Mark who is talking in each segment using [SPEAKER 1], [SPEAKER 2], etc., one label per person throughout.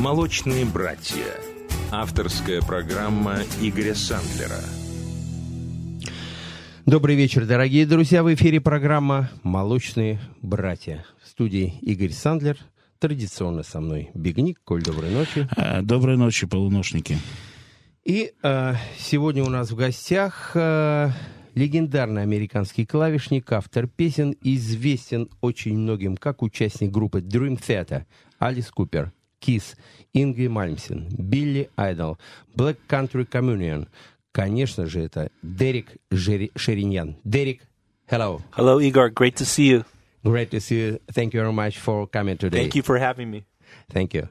[SPEAKER 1] «Молочные братья». Авторская программа Игоря Сандлера.
[SPEAKER 2] Добрый вечер, дорогие друзья. В эфире программа «Молочные братья». В студии Игорь Сандлер. Традиционно со мной Бигник. Коль, доброй ночи.
[SPEAKER 3] А, доброй ночи, полуношники.
[SPEAKER 2] И э, сегодня у нас в гостях э, легендарный американский клавишник, автор песен, известен очень многим как участник группы Dream Theater, Алис Купер, Kiss, Ингви Мальмсен, Билли Айдол, Black Country Communion. Конечно же, это Дерек Жери- Шериньян. Дерек, hello.
[SPEAKER 4] Hello, Igor. Great to see you.
[SPEAKER 2] Great to see you. Thank you very much for coming today.
[SPEAKER 4] Thank you for having me.
[SPEAKER 2] Thank you.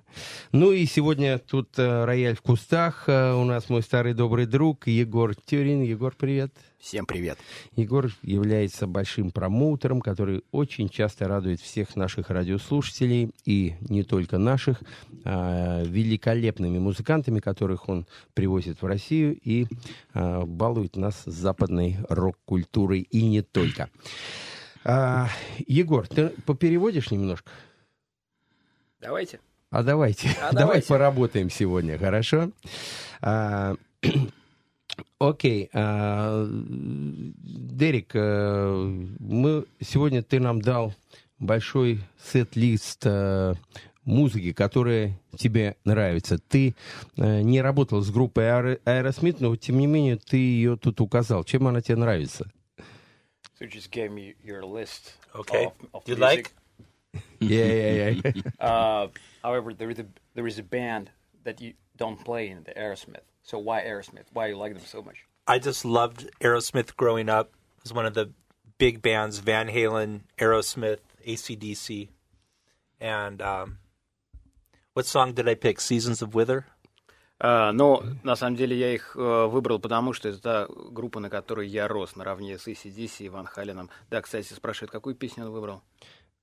[SPEAKER 2] Ну и сегодня тут э, рояль в кустах. Э, у нас мой старый добрый друг Егор Тюрин. Егор, привет.
[SPEAKER 5] Всем привет.
[SPEAKER 2] Егор является большим промоутером, который очень часто радует всех наших радиослушателей, и не только наших, а, великолепными музыкантами, которых он привозит в Россию и а, балует нас западной рок-культурой, и не только. А, Егор, ты попереводишь немножко?
[SPEAKER 5] Давайте.
[SPEAKER 2] А давайте,
[SPEAKER 5] А
[SPEAKER 2] давай
[SPEAKER 5] давайте.
[SPEAKER 2] поработаем сегодня, хорошо? А, Окей, а, Дерек, э, мы сегодня ты нам дал большой сет-лист э, музыки, которая тебе нравится. Ты э, не работал с группой Аэро- Aerosmith, но тем не менее ты ее тут указал. Чем она тебе нравится?
[SPEAKER 5] So just gave me your list.
[SPEAKER 4] Okay.
[SPEAKER 5] Of, of
[SPEAKER 4] You
[SPEAKER 5] music.
[SPEAKER 4] like?
[SPEAKER 2] Yeah, yeah, yeah.
[SPEAKER 5] Uh, however, there is a there is a band that you don't play in, the Aerosmith. So why Aerosmith? Why you like them so much?
[SPEAKER 4] I just loved Aerosmith growing up. It was one of the big bands Van Halen, Aerosmith, ACDC. And um, what song did I pick? Seasons of Wither?
[SPEAKER 5] А, но на самом деле я их э, выбрал, потому что это та группа, на которой я рос, наравне с ACDC и Ван Халеном. Да, кстати, спрашивают, какую песню он выбрал?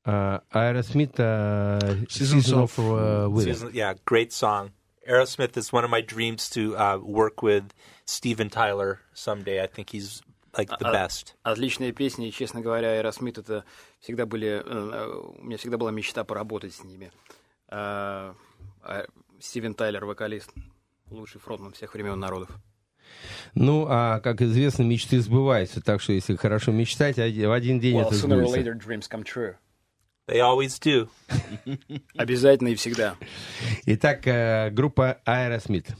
[SPEAKER 2] А, Aerosmith э,
[SPEAKER 3] Seasons
[SPEAKER 2] Season
[SPEAKER 3] of,
[SPEAKER 2] of uh, Wither.
[SPEAKER 4] Season- yeah, great song. Aerosmith is one of my dreams to uh, work with Steven Tyler someday. I think he's like the
[SPEAKER 5] Uh,
[SPEAKER 4] best.
[SPEAKER 5] Отличные песни, и, честно говоря, Аэросмит это всегда были... э, У меня всегда была мечта поработать с ними. А, а Стивен Тайлер, вокалист, лучший фронтмен всех времен народов.
[SPEAKER 2] Ну, а как известно, мечты сбываются, так что если хорошо мечтать, в один день
[SPEAKER 5] Well,
[SPEAKER 2] это
[SPEAKER 5] sooner or
[SPEAKER 2] сбудется.
[SPEAKER 5] later, dreams come true.
[SPEAKER 4] They always do.
[SPEAKER 5] Обязательно и всегда.
[SPEAKER 2] Итак, э, группа Aerosmith.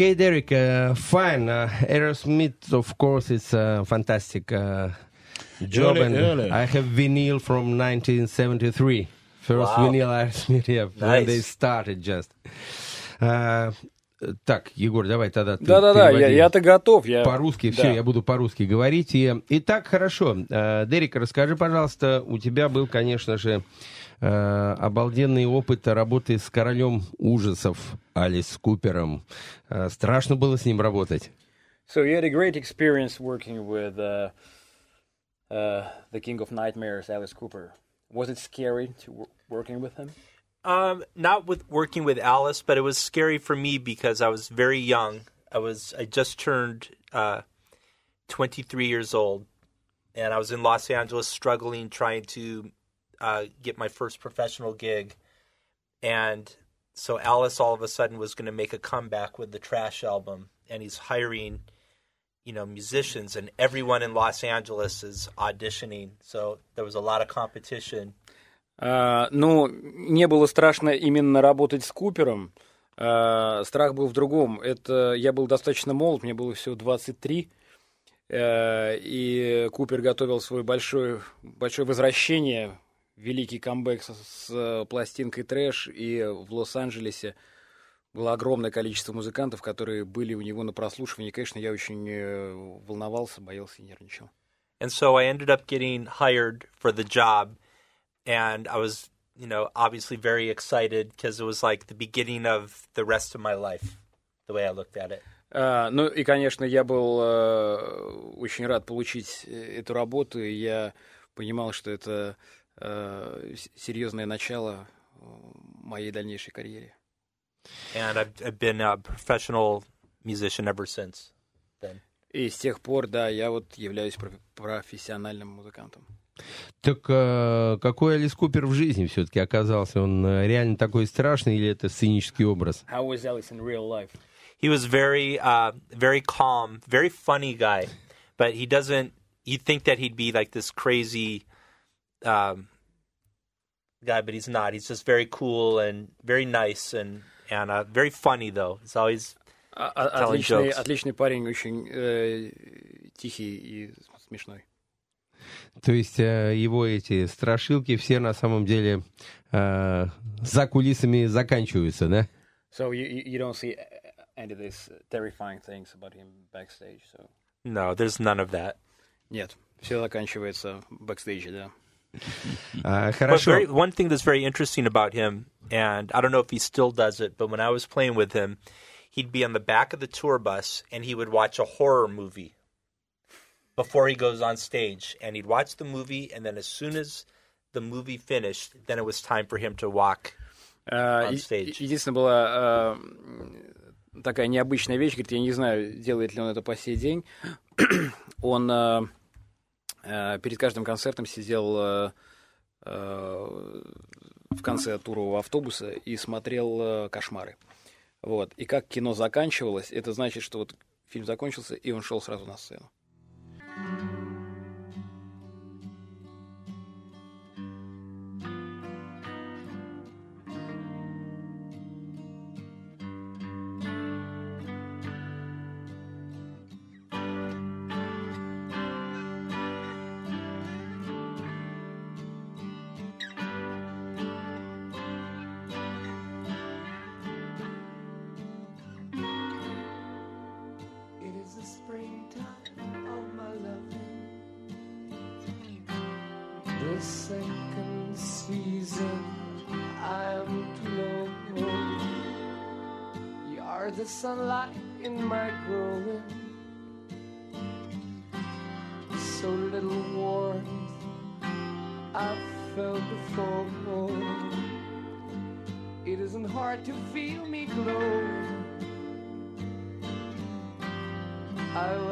[SPEAKER 2] Okay, Derek, uh, fine. Uh, Aerosmith, of course, it's a fantastic uh, job.
[SPEAKER 3] Early,
[SPEAKER 2] and
[SPEAKER 3] early.
[SPEAKER 2] I have vinyl from 1973. First
[SPEAKER 4] Wow.
[SPEAKER 2] vinyl Aerosmith, yeah, when
[SPEAKER 4] Nice.
[SPEAKER 2] they started just. Uh, так, Егор, давай тогда ты
[SPEAKER 5] Да-да-да, я, я-то готов. Я...
[SPEAKER 2] По-русски,
[SPEAKER 5] Да.
[SPEAKER 2] все, я буду по-русски говорить. И, итак, хорошо. Э, Дерек, расскажи, пожалуйста, у тебя был, конечно же, э, обалденный опыт работы с королем ужасов Алис Купером. Э, страшно было с ним работать.
[SPEAKER 5] So you had a great experience working with uh, uh, the King of Nightmares, Alice Cooper. Was it scary to w- working with him?
[SPEAKER 4] Um, not with working with Alice, but it was scary for me because I was very young. I was I just turned uh, 23 years old, and I was in Los Angeles struggling trying to uh, get my first professional gig, and so Alice all of a sudden was going to make a comeback with the Trash album, and he's hiring, you know, musicians, and everyone in Los Angeles is auditioning. So there was a lot of competition.
[SPEAKER 5] А, ну, не было страшно именно работать с Купером. А, страх был в другом. Это я был достаточно молод, мне было всего 23. э, и Купер готовил свое большое, большое возвращение, великий камбэк с, с, э, пластинкой «Трэш», и в Лос-Анджелесе было огромное количество музыкантов, которые были у него на прослушивании. Конечно, я очень э, волновался, боялся и нервничал.
[SPEAKER 4] And so I ended up getting hired for the job. And I was, you know, obviously very excited because it was like the beginning of the rest of my life, the way I looked at it.
[SPEAKER 5] А, ну и, конечно, я был э, очень рад получить эту работу, и я понимал, что это с- серьезное начало э, моей дальнейшей карьере.
[SPEAKER 4] And I've, I've been a professional musician ever since then.
[SPEAKER 5] И с тех пор, да, я вот являюсь проф- профессиональным музыкантом.
[SPEAKER 2] Так э, какой Алис Купер в жизни все-таки оказался? Он э, реально такой страшный или это сценический образ?
[SPEAKER 5] How was Alice in real life?
[SPEAKER 4] He was very, uh, very calm, very funny guy, but he doesn't. You think that he'd be like this crazy, um, guy, but he's not. He's just very cool and very nice and and uh, very funny though. It's always
[SPEAKER 5] А- а-
[SPEAKER 4] Telling
[SPEAKER 5] Отличный,
[SPEAKER 4] jokes.
[SPEAKER 5] отличный парень, очень э, тихий и смешной.
[SPEAKER 2] То есть э, его эти страшилки все на самом деле э, за кулисами заканчиваются, да?
[SPEAKER 5] So you, you you don't see any of these terrifying things about him backstage. So
[SPEAKER 4] no. There's none of that.
[SPEAKER 5] нет, все заканчивается бэкстейджи, да.
[SPEAKER 2] А,
[SPEAKER 4] But
[SPEAKER 2] хорошо.
[SPEAKER 4] very, one thing that's very interesting about him, and I don't know if he still does it, but when I was playing with him, he'd be on the back of the tour bus and he would watch a horror movie before he goes on stage. And he'd watch the movie, and then as soon as the movie finished, then it was time for him to walk.
[SPEAKER 5] А,
[SPEAKER 4] On
[SPEAKER 5] и-
[SPEAKER 4] stage.
[SPEAKER 5] и- Единственная была а, м, такая необычная вещь, говорит, я не знаю, делает ли он это по сей день. он а, а, перед каждым концертом сидел а, а, в конце турового автобуса и смотрел кошмары. Вот. И как кино заканчивалось, это значит, что вот фильм закончился, и он шел сразу на сцену.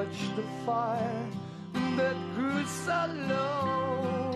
[SPEAKER 6] I the fire that grew so low.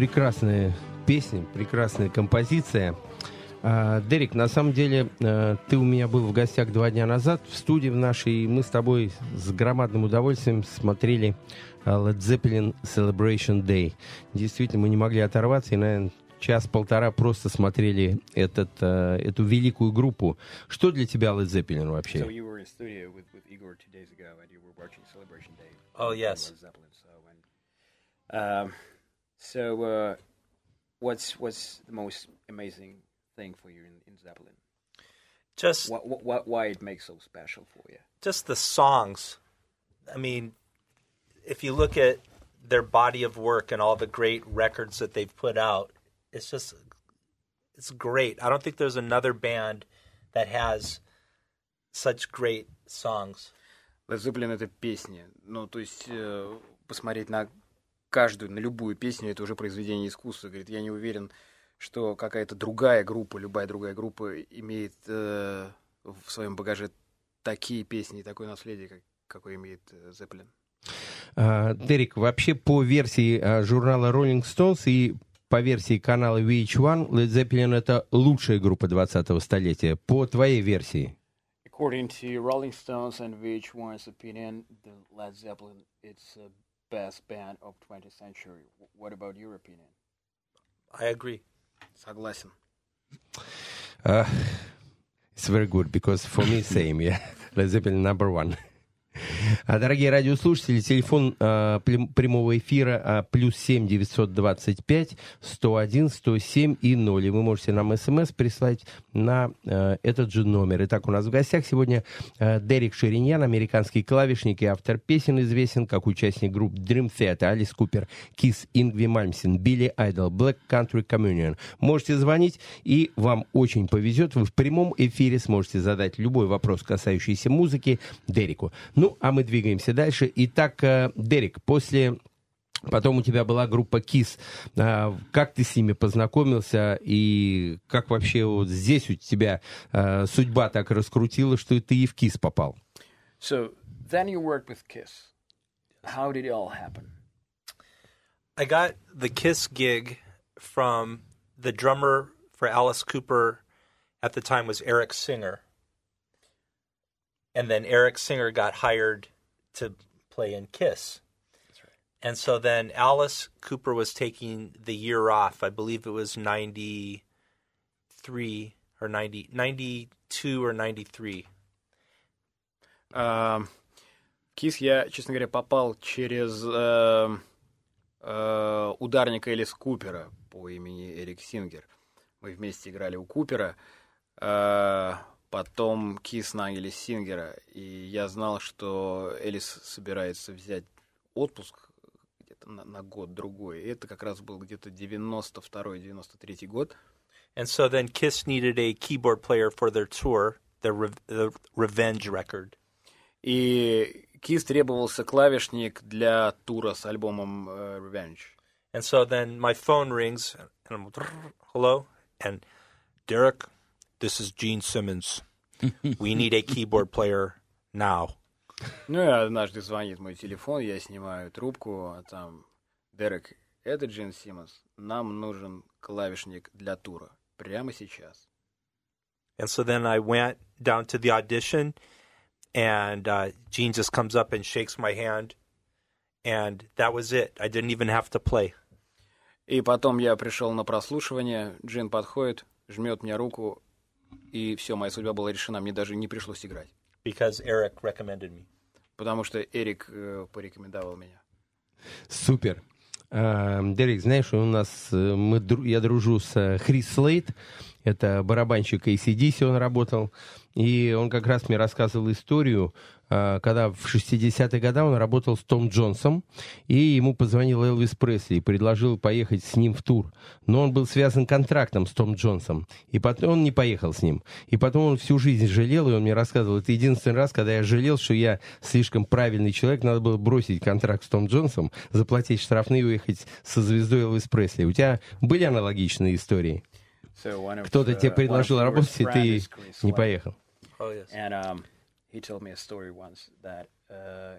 [SPEAKER 2] Прекрасная песня, прекрасная композиция. А, Дерек, на самом деле, э, ты у меня был в гостях два дня назад в студии в нашей, и мы с тобой с громадным удовольствием смотрели э, Led Zeppelin Celebration Day. Действительно, мы не могли оторваться, и, наверное, час-полтора просто смотрели этот, э, эту великую группу. Что для тебя Led Zeppelin вообще?
[SPEAKER 5] So So, and, um, so uh, what's what's the most amazing thing for you in, in Zeppelin?
[SPEAKER 4] Just
[SPEAKER 5] What, what, what why it makes so special for you?
[SPEAKER 4] just the songs. I mean, if you look at their body of work and all the great records that they've put out, it's just it's great. I don't think there's another band that has such great songs.
[SPEAKER 5] Led Zeppelin это песни. Ну, то есть э, посмотреть на каждую, на любую песню, это уже произведение искусства. Говорит, я не уверен, что какая-то другая группа, любая другая группа имеет э, в своем багаже такие песни и такое наследие, как, какое имеет э, Zeppelin.
[SPEAKER 2] А, Дерек, вообще по версии а, журнала Rolling Stones и по версии канала VH1, Led Zeppelin это лучшая группа 20-го столетия. По твоей версии.
[SPEAKER 5] According to Rolling Stones and VH1's opinion, the Led Zeppelin it's the best band of 20th century. What about your opinion?
[SPEAKER 4] I agree.
[SPEAKER 5] Согласен.
[SPEAKER 2] Uh, it's very good, because for me same, yeah. Led Zeppelin number one. А, Дорогие радиослушатели, телефон а, прямого эфира а, плюс 7 925 101 107 и 0. И вы можете нам смс прислать на а, этот же номер. Итак, у нас в гостях сегодня а, Дерек Шириньян, американский клавишник и автор песен, известен как участник групп Dream Theater, Алис Купер, Кис, Ингви Мальмсен, Билли Айдол, Black Country Communion. Можете звонить, и вам очень повезет. Вы в прямом эфире сможете задать любой вопрос, касающийся музыки, Дереку. Ну, а мы двигаемся дальше. Итак, э, Дерек, после... Потом у тебя была группа KISS. А, Как ты с ними познакомился и как вообще вот здесь у тебя э, судьба так раскрутила, что ты и в KISS попал?
[SPEAKER 5] So then you worked with Kiss. How did it all happen?
[SPEAKER 4] I got the Kiss gig from the drummer for Alice Cooper at the time was Eric Singer. And then Eric Singer got hired to play in Kiss. And so then Alice Cooper was taking the year off. I believe it was 93 or 90, 92 or 93.
[SPEAKER 5] А, Кис я, честно говоря, попал через э, э, ударника Элис Купера по имени Эрик Сингер. Мы вместе играли у Купера. Э, потом Кис наняли Сингера. И я знал, что Элис собирается взять отпуск где-то на, на год-другой. Это как раз был где-то 92-93 год.
[SPEAKER 4] And so then Kiss needed a keyboard player for their tour, the, Re- the Revenge record.
[SPEAKER 5] И Кис требовался клавишник для тура с альбомом э, Revenge.
[SPEAKER 4] And so then my phone rings, and I'm hello, and Derek, this is Gene Simmons. We need a keyboard player now.
[SPEAKER 5] Ну и однажды звонит мой телефон, я снимаю трубку, а там Дерек, это Джин Симмонс, нам нужен клавишник для тура прямо сейчас.
[SPEAKER 4] And so then I went down to the audition, and uh, Gene just comes up and shakes my hand, and that was it. I didn't even have to play.
[SPEAKER 5] И потом я пришел на прослушивание, Джин подходит, жмет мне руку, и все, моя судьба была решена, мне даже не пришлось играть,
[SPEAKER 4] because Eric recommended me.
[SPEAKER 5] потому что Эрик э, порекомендовал меня.
[SPEAKER 2] Супер. А, Дерек, знаешь, у нас э, мы, я дружу с э, Хрис Слейт, это барабанщик ACDC, он работал, и он как раз мне рассказывал историю, когда в 60-е годы он работал с Том Джонсом, и ему позвонил Элвис Пресли и предложил поехать с ним в тур. Но он был связан контрактом с Том Джонсом, и потом он не поехал с ним. И потом он всю жизнь жалел, и он мне рассказывал, это единственный раз, когда я жалел, что я слишком правильный человек, надо было бросить контракт с Том Джонсом, заплатить штрафные и уехать со звездой Элвис Пресли. У тебя были аналогичные истории? Кто-то тебе предложил работать, и ты не поехал.
[SPEAKER 4] Oh yes.
[SPEAKER 5] And um, he told me a story once that uh,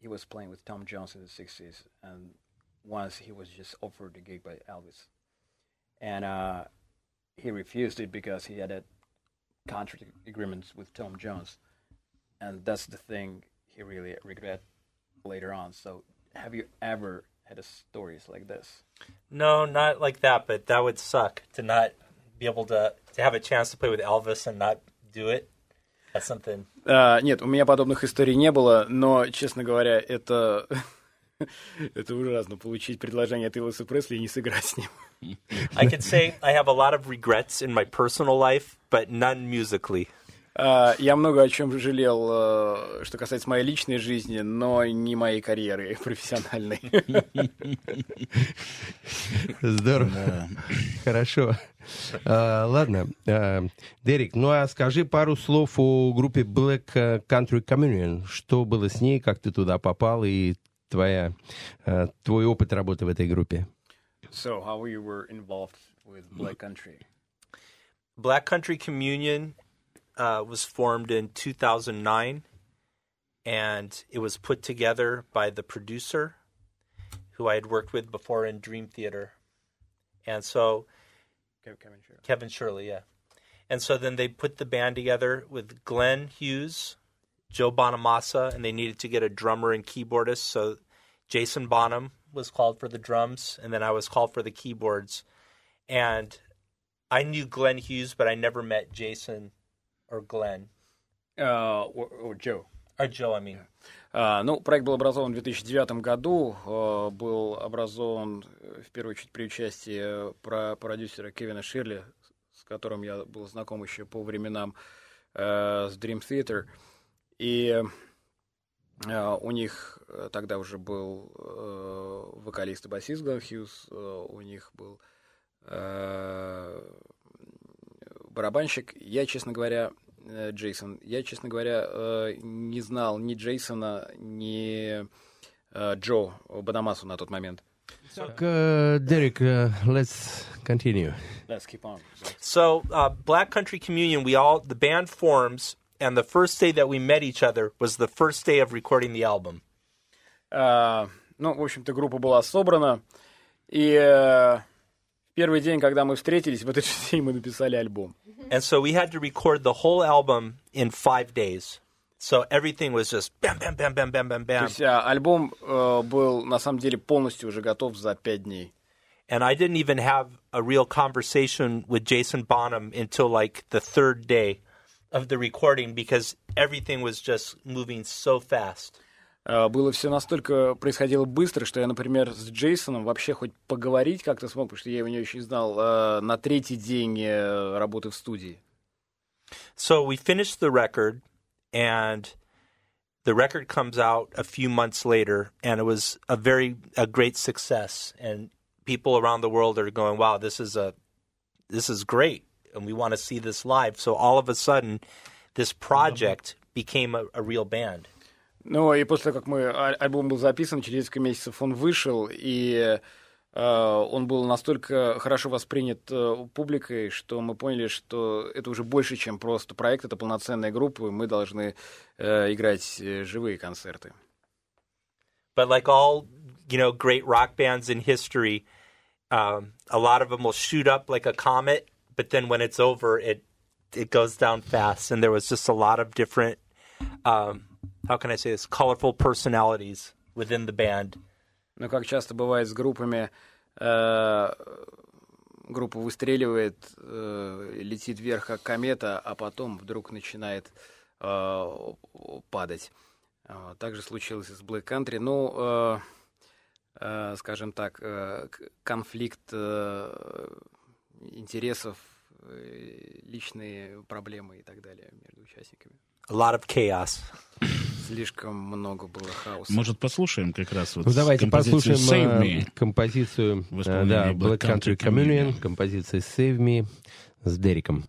[SPEAKER 5] he was playing with Tom Jones in the 60s, and once he was just offered a gig by Elvis, and uh, he refused it because he had a contract agreement with Tom Jones, and that's the thing he really regret later on. So, have you ever had a stories like this?
[SPEAKER 4] No, not like that, but that would suck to not be able to to have a chance to play with Elvis and not do it.
[SPEAKER 5] А, нет, у меня подобных историй не было, но, честно говоря, это... это ужасно, получить предложение от Элвиса Пресли и не сыграть с ним.
[SPEAKER 4] I could say I have a lot of regrets in my personal life, but none musically.
[SPEAKER 5] А, я много о чем жалел, э, что касается моей личной жизни, но не моей карьеры профессиональной.
[SPEAKER 2] Здорово. Хорошо. А, ладно, а, Дерек, ну а скажи пару слов о группе Black Country Communion. Что было с ней, как ты туда попал и твоя, твой опыт работы в этой группе?
[SPEAKER 5] So, how you were involved with Black Country?
[SPEAKER 4] Black Country Communion uh, was formed in 2009, and it was put together by the producer who I had worked with before in Dream Theater. And so
[SPEAKER 5] Kevin Shirley.
[SPEAKER 4] Kevin Shirley, yeah. And so then they put the band together with Glenn Hughes, Joe Bonamassa, and they needed to get a drummer and keyboardist. So Jason Bonham was called for the drums, and then I was called for the keyboards. And I knew Glenn Hughes, but I never met Jason or Glenn.
[SPEAKER 5] А, or- or Joe.
[SPEAKER 4] Or Joe, I mean.
[SPEAKER 5] А, ну, проект был образован в 2009 году, э, был образован э, в первую очередь при участии про продюсера Кевина Ширли, с которым я был знаком еще по временам э, с Dream Theater. И э, у них э, тогда уже был э, вокалист и басист Глен Хьюз, э, у них был э, барабанщик. Я, честно говоря, э, Джейсон, я, честно говоря, э, не знал ни Джейсона, ни э, Джо Бадамасу на тот момент.
[SPEAKER 2] Так, э, Дерек, э, let's continue.
[SPEAKER 5] Let's keep on.
[SPEAKER 4] So uh, Black Country Communion, we all the band forms, and the first day that we met each other was the first day of recording the album.
[SPEAKER 5] А, ну, в общем-то, группа была собрана, и э, в первый день, когда мы встретились, в этот же день мы написали альбом.
[SPEAKER 4] And so we had to record the whole album in five days. So everything was just bam, bam, bam, bam, bam, bam,
[SPEAKER 5] То
[SPEAKER 4] bam.
[SPEAKER 5] есть а, альбом э, был, на самом деле, полностью уже готов за пять дней.
[SPEAKER 4] And I didn't even have a real conversation with Jason Bonham until like the third day of the recording because everything was just moving so fast.
[SPEAKER 5] Э, Было все настолько, происходило быстро, что я, например, с Джейсоном вообще хоть поговорить как-то смог, потому что я его не очень знал, э, на третий день э, работы в студии.
[SPEAKER 4] So we finished the record, and the record comes out a few months later, and it was a very a great success. And people around the world are going, "Wow, this is a this is great, and we want to see this live." So all of a sudden, this project became a, a real band.
[SPEAKER 5] Ну, и после того, как мы, а- альбом был записан, через несколько месяцев он вышел, и э, он был настолько хорошо воспринят э, публикой, что мы поняли, что это уже больше, чем просто проект, это полноценная группа, и мы должны э, играть живые концерты.
[SPEAKER 4] But like all you know, great rock bands in history, um, a lot of them will shoot up like a comet, but then when it's over, it it goes down fast. And there was just a lot of different, um, how can I say this, colorful personalities within the band.
[SPEAKER 5] Но как часто бывает с группами, э, группа выстреливает, э, летит вверх как комета, а потом вдруг начинает э, падать. Также случилось с Black Country. Ну, скажем так, конфликт интересов, личные проблемы и так далее между участниками.
[SPEAKER 4] A lot of chaos.
[SPEAKER 5] Слишком много было хаоса.
[SPEAKER 3] Может, послушаем как раз вот
[SPEAKER 2] Ну, давайте
[SPEAKER 3] композицию
[SPEAKER 2] послушаем
[SPEAKER 3] Save
[SPEAKER 2] э,
[SPEAKER 3] Me.
[SPEAKER 2] композицию э, да,
[SPEAKER 3] Black
[SPEAKER 2] Black Country
[SPEAKER 3] Country
[SPEAKER 2] Communion,
[SPEAKER 3] Communion.
[SPEAKER 2] композиция Save Me с Дереком.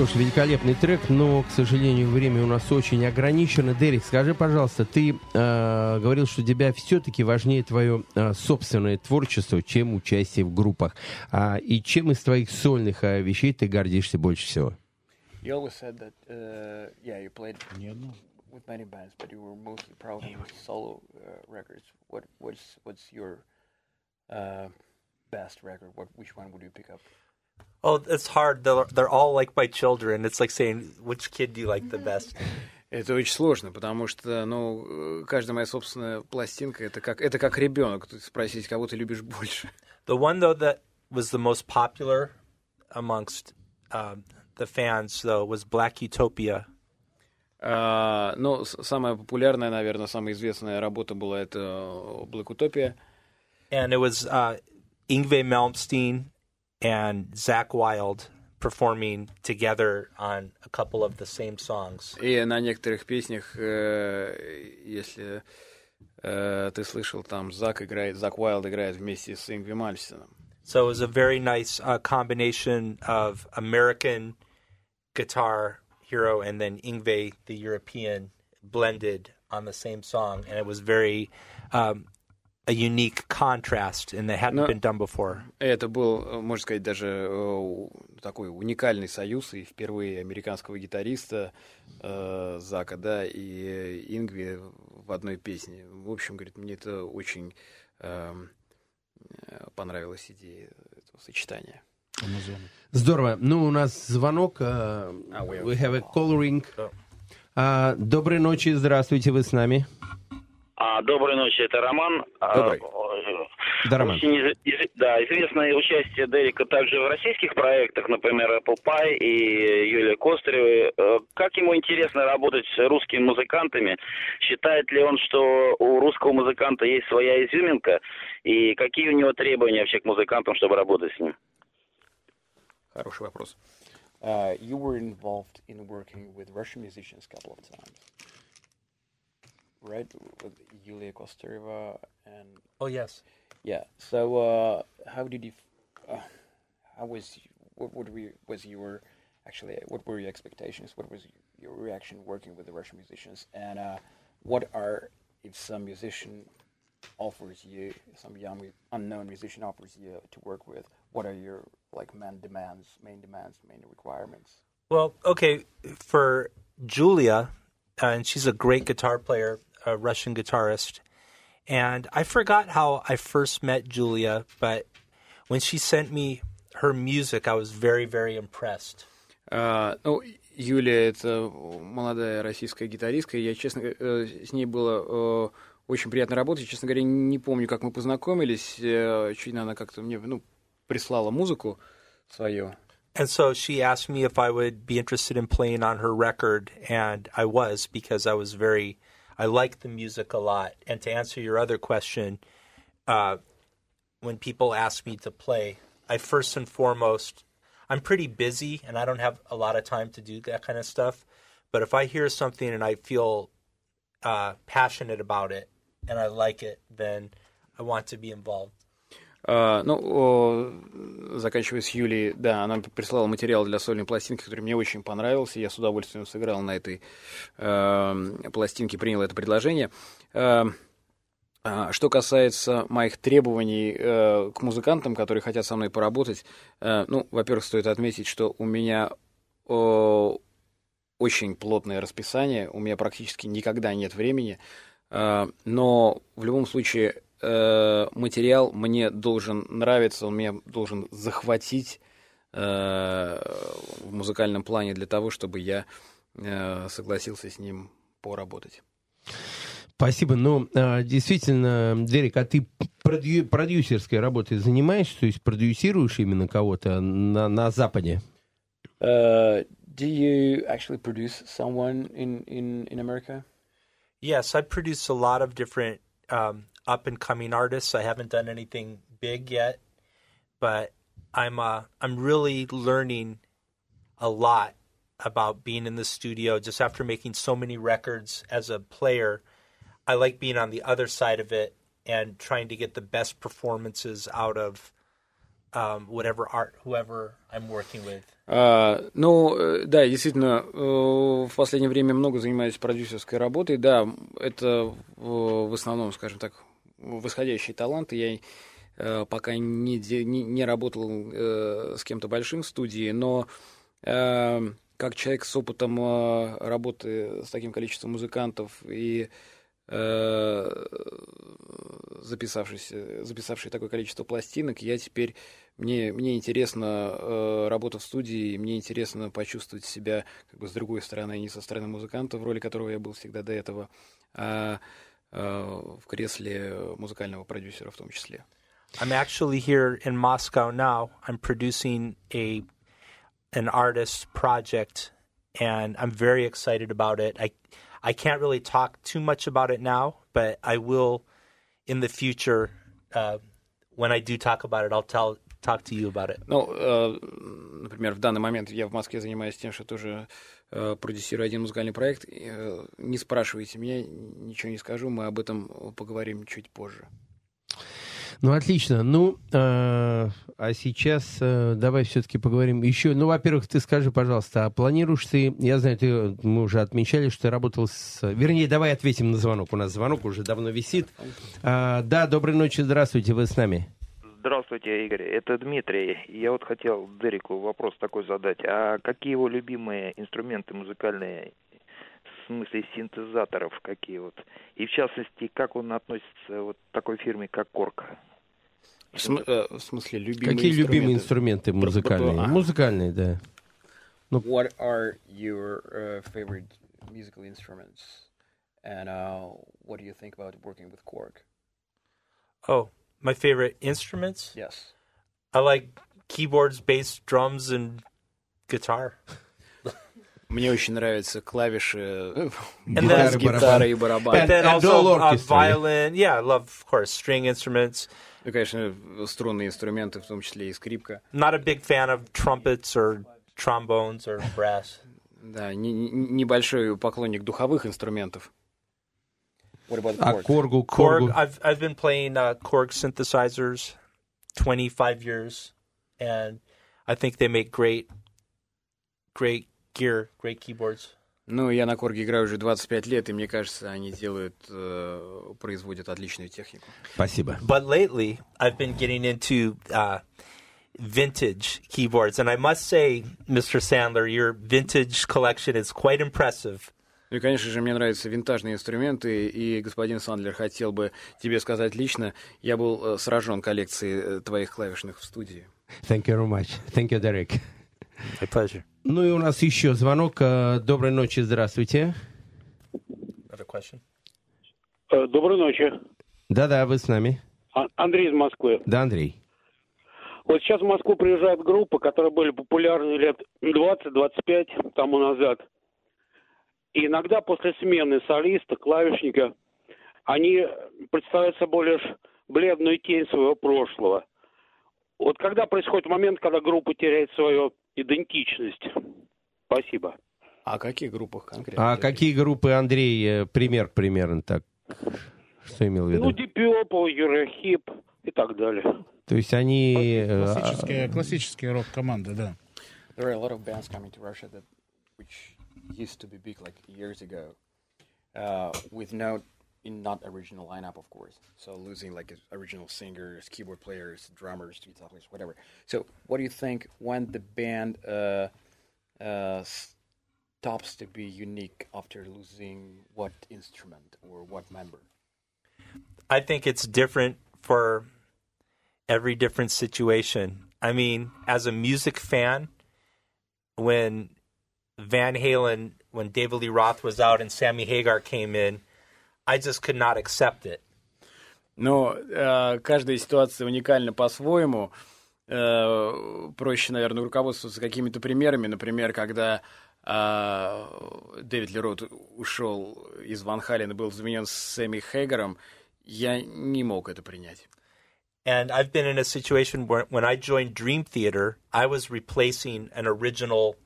[SPEAKER 2] Что ж, великолепный трек, но, к сожалению, время у нас очень ограничено. Дерек, скажи, пожалуйста, ты э, говорил, что тебя все-таки важнее твое э, собственное творчество, чем участие в группах. А, и чем из твоих сольных э, вещей ты гордишься больше всего?
[SPEAKER 5] You always said that, uh, yeah, you played
[SPEAKER 3] Ни одно.
[SPEAKER 5] with many bands, but you were mostly proud of your solo uh, records. What, what's, what's your uh, best record? What, which one would you pick up?
[SPEAKER 4] Oh, it's hard. They're, they're all like my children. It's like saying, which kid do you like the best?
[SPEAKER 5] Это очень сложно, потому что, ну, э, каждая моя собственная пластинка это как это как ребенок. Тут Спросить, кого ты любишь больше.
[SPEAKER 4] The one, though, that was the most popular amongst um, the fans, though, was Black Utopia.
[SPEAKER 5] А, ну, с- самая популярная, наверное, самая известная работа была это Black Utopia.
[SPEAKER 4] And it was uh, Ingve Malmsteen and Zach Wild performing together on a couple of the same songs.
[SPEAKER 5] И на некоторых песнях, э, если э, ты слышал, там Зак играет, Зак Уайлд играет вместе с Ингви Мальстином.
[SPEAKER 4] So it was a very nice uh, combination of American guitar hero and then Ingve, the European, blended on the same song, and it was very um, a unique contrast, and that hadn't
[SPEAKER 5] No.
[SPEAKER 4] been done before.
[SPEAKER 5] Это был, э, можно сказать, даже э, такой уникальный союз, и впервые американского гитариста э, Зака, да, и Ингви в одной песне. В общем, говорит, мне это очень эм, э, понравилась идея этого сочетания.
[SPEAKER 2] Здорово. Ну, у нас звонок.
[SPEAKER 5] А, we have-
[SPEAKER 2] a coloring.
[SPEAKER 4] Oh.
[SPEAKER 2] А, доброй ночи, здравствуйте, вы с нами.
[SPEAKER 7] А, доброй ночи, это Роман. А,
[SPEAKER 5] Добрый.
[SPEAKER 2] Да, Роман.
[SPEAKER 7] Очень из- из- да, известное участие Дерека также в российских проектах, например, Apple Pie и Юлия Костыревой. Э, Как ему интересно работать с русскими музыкантами? Считает ли он, что у русского музыканта есть своя изюминка? И какие у него требования вообще к музыкантам, чтобы работать с ним?
[SPEAKER 5] Хороший вопрос. Uh, you were involved in working with Russian musicians a couple of times, right? With Yulia Kostereva and
[SPEAKER 4] Oh yes.
[SPEAKER 5] yeah. So uh, how did you? Uh, how was? you- What, what were you, was your actually? What were your expectations? What was your reaction working with the Russian musicians? And uh, what are if some musician offers you some young unknown musician offers you to work with? What are your like main demands, main demands, main requirements?
[SPEAKER 4] Well, okay, for Julia, uh, and she's a great guitar player, a Russian guitarist. And I forgot how I first met Julia, but when she sent me her music, I was very, very impressed.
[SPEAKER 5] А, ну, Юлия это молодая российская гитаристка, и я, честно говоря, э, с ней было э, очень приятно работать. Честно говоря, не помню, как мы познакомились. Э, Очевидно, она как-то мне ну, прислала музыку свою.
[SPEAKER 4] And so she asked me if I would be interested in playing on her record, and I was because I was very, I like the music a lot. And to answer your other question, uh, when people ask me to play, I first and foremost, I'm pretty busy and I don't have a lot of time to do that kind of stuff. But if I hear something and I feel uh, passionate about it and I like it, then I want to be involved.
[SPEAKER 5] А, ну, заканчивая с Юлией, да, она прислала материал для сольной пластинки, который мне очень понравился. Я с удовольствием сыграл на этой э, пластинке, принял это предложение. Э, что касается моих требований э, к музыкантам, которые хотят со мной поработать, э, ну, во-первых, стоит отметить, что у меня о, очень плотное расписание, у меня практически никогда нет времени, э, но в любом случае э, материал мне должен нравиться, он меня должен захватить э, в музыкальном плане для того, чтобы я э, согласился с ним поработать.
[SPEAKER 2] Спасибо. Ну, а, действительно, Дерек, а ты продю- продюсерской работой занимаешься, то есть продюсируешь именно кого-то на, на Западе?
[SPEAKER 5] Uh, do you actually produce someone in, in, in America?
[SPEAKER 4] Yes, I produce a lot of different um, up and coming artists. I haven't done anything big yet, but I'm uh, I'm really learning a lot about being in the studio. Just after making so many records as a player, I like being on the other side of it and trying to get the best performances out of um, whatever art, whoever I'm working with.
[SPEAKER 5] А, ну, э, да, я действительно, э, в последнее время много занимаюсь продюсерской работой. Да, это э, в основном, скажем так, восходящие таланты. Я э, пока не, не, не работал э, с кем-то большим в студии, но э, как человек с опытом э, работы с таким количеством музыкантов и э, записавшийся, записавший такое количество пластинок, я теперь мне, мне интересно э, работа в студии, мне интересно почувствовать себя как бы с другой стороны, не со стороны музыканта, в роли которого я был всегда до этого, а э, в кресле музыкального продюсера в том числе.
[SPEAKER 4] I'm actually here in Moscow now. I'm producing a an artist project, and I'm very excited about it. I I can't really talk too much about it now, but I will in the future. Uh, when I do talk about it, I'll tell talk to you about it.
[SPEAKER 5] Ну, э, например, в данный момент я в Москве занимаюсь тем, что тоже э, продюсирую один музыкальный проект. Э, не спрашивайте меня, ничего не скажу, мы об этом поговорим чуть позже.
[SPEAKER 2] Ну, отлично. Ну, э, а сейчас э, давай все-таки поговорим еще. Ну, во-первых, ты скажи, пожалуйста, а планируешь ты... Я знаю, ты, мы уже отмечали, что ты работал с... Вернее, давай ответим на звонок. У нас звонок уже давно висит. А, да, доброй ночи, здравствуйте, вы с нами.
[SPEAKER 8] Здравствуйте, Игорь. Это Дмитрий. Я вот хотел Дереку вопрос такой задать. А какие его любимые инструменты музыкальные, в смысле синтезаторов, какие вот? И в частности, как он относится вот к такой фирме, как Корк?
[SPEAKER 5] В, см- э, в смысле, любимые
[SPEAKER 2] Какие любимые
[SPEAKER 5] инструменты?
[SPEAKER 2] инструменты музыкальные?
[SPEAKER 5] А.
[SPEAKER 2] Музыкальные, да.
[SPEAKER 5] What are your uh, favorite musical instruments? And uh, what do you think about working with Korg?
[SPEAKER 4] Oh, my favorite instruments.
[SPEAKER 5] Yes.
[SPEAKER 4] I like keyboards, bass, drums, and guitar.
[SPEAKER 5] Мне очень нравятся клавиши, и
[SPEAKER 2] And-
[SPEAKER 4] then
[SPEAKER 2] and
[SPEAKER 4] also
[SPEAKER 2] all
[SPEAKER 4] uh,
[SPEAKER 2] orchestra,
[SPEAKER 4] violin. Yeah, I love, of course, string instruments.
[SPEAKER 5] Ну, конечно, струнные инструменты, в том числе и скрипка.
[SPEAKER 4] Not a big fan of trumpets or trombones or brass.
[SPEAKER 5] Да, не- не- небольшой поклонник духовых инструментов. What about
[SPEAKER 2] А
[SPEAKER 5] Korg?
[SPEAKER 2] Коргу,
[SPEAKER 4] Korg.
[SPEAKER 2] Коргу.
[SPEAKER 4] I've I've been playing uh, Korg synthesizers, twenty five years, and I think they make great, great gear, great keyboards.
[SPEAKER 5] Ну, я на Корге играю уже 25 лет, и мне кажется, они делают, э, производят отличную технику.
[SPEAKER 2] Спасибо.
[SPEAKER 4] But lately, I've been getting into uh, vintage keyboards, and I must say, Mr. Sandler, your vintage collection is quite impressive.
[SPEAKER 5] Ну и, конечно же, мне нравятся винтажные инструменты, и господин Сандлер хотел бы тебе сказать лично, я был э, сражен коллекцией э, твоих клавишных в студии.
[SPEAKER 2] Thank you very much. Thank you, Derek.
[SPEAKER 4] My pleasure.
[SPEAKER 2] Ну и у нас еще звонок. Э, Доброй ночи, здравствуйте.
[SPEAKER 4] Another question.
[SPEAKER 9] Доброй ночи.
[SPEAKER 2] Да-да, вы с нами.
[SPEAKER 9] А- Андрей из Москвы.
[SPEAKER 2] Да, Андрей.
[SPEAKER 9] Вот сейчас в Москву приезжают группы, которые были популярны лет 20-25 тому назад. И иногда после смены солиста, клавишника, они представляют собой лишь бледную тень своего прошлого. Вот когда происходит момент, когда группа теряет свою идентичность? Спасибо.
[SPEAKER 5] А о каких группах конкретно?
[SPEAKER 2] А какие группы, Андрей, э, пример примерно так? Что имел в виду?
[SPEAKER 9] Ну, Purple, Eurохип и так далее.
[SPEAKER 2] То есть они... э,
[SPEAKER 3] Классические, классические рок-команды, да.
[SPEAKER 5] There are a lot of bands coming to Russia that, which used to be big like years ago, uh, with no, in not original lineup, of course. So losing like original singers, keyboard players, drummers, guitar players, whatever. So what do you think when the band uh, uh, stops to be unique after losing what instrument or what member?
[SPEAKER 4] I think it's different for every different situation. I mean, as a music fan, when Van Halen, when David Lee Roth was out and Sammy Hagar came in, I just could not accept it.
[SPEAKER 5] Но э, каждая ситуация уникальна по-своему. Э, проще, наверное, руководствоваться какими-то примерами. Например, когда э, Дэвид Лерот ушел из Ван Хален и был заменен Сэмми Хейгером, я не мог это принять.
[SPEAKER 4] And I've been in a situation where when I joined Dream Theater, I was replacing an original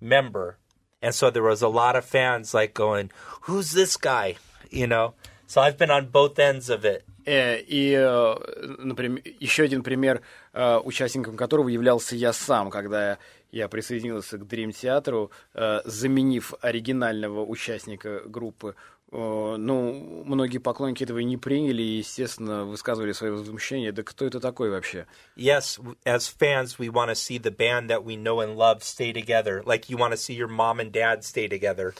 [SPEAKER 4] member. And so there was a lot of fans like going, Who's this guy? You know? So I've been on both ends of it.
[SPEAKER 5] Э, и, э, например, еще один пример. э, участником которого являлся я сам, когда я присоединился к Dream э, заменив оригинального участника группы. Э, ну, многие поклонники этого не приняли и, естественно, высказывали свои возмущения. Да кто это такой вообще?
[SPEAKER 4] Yes, as fans, we want to see the band that we know and love stay together, like you want to see your mom and dad stay together.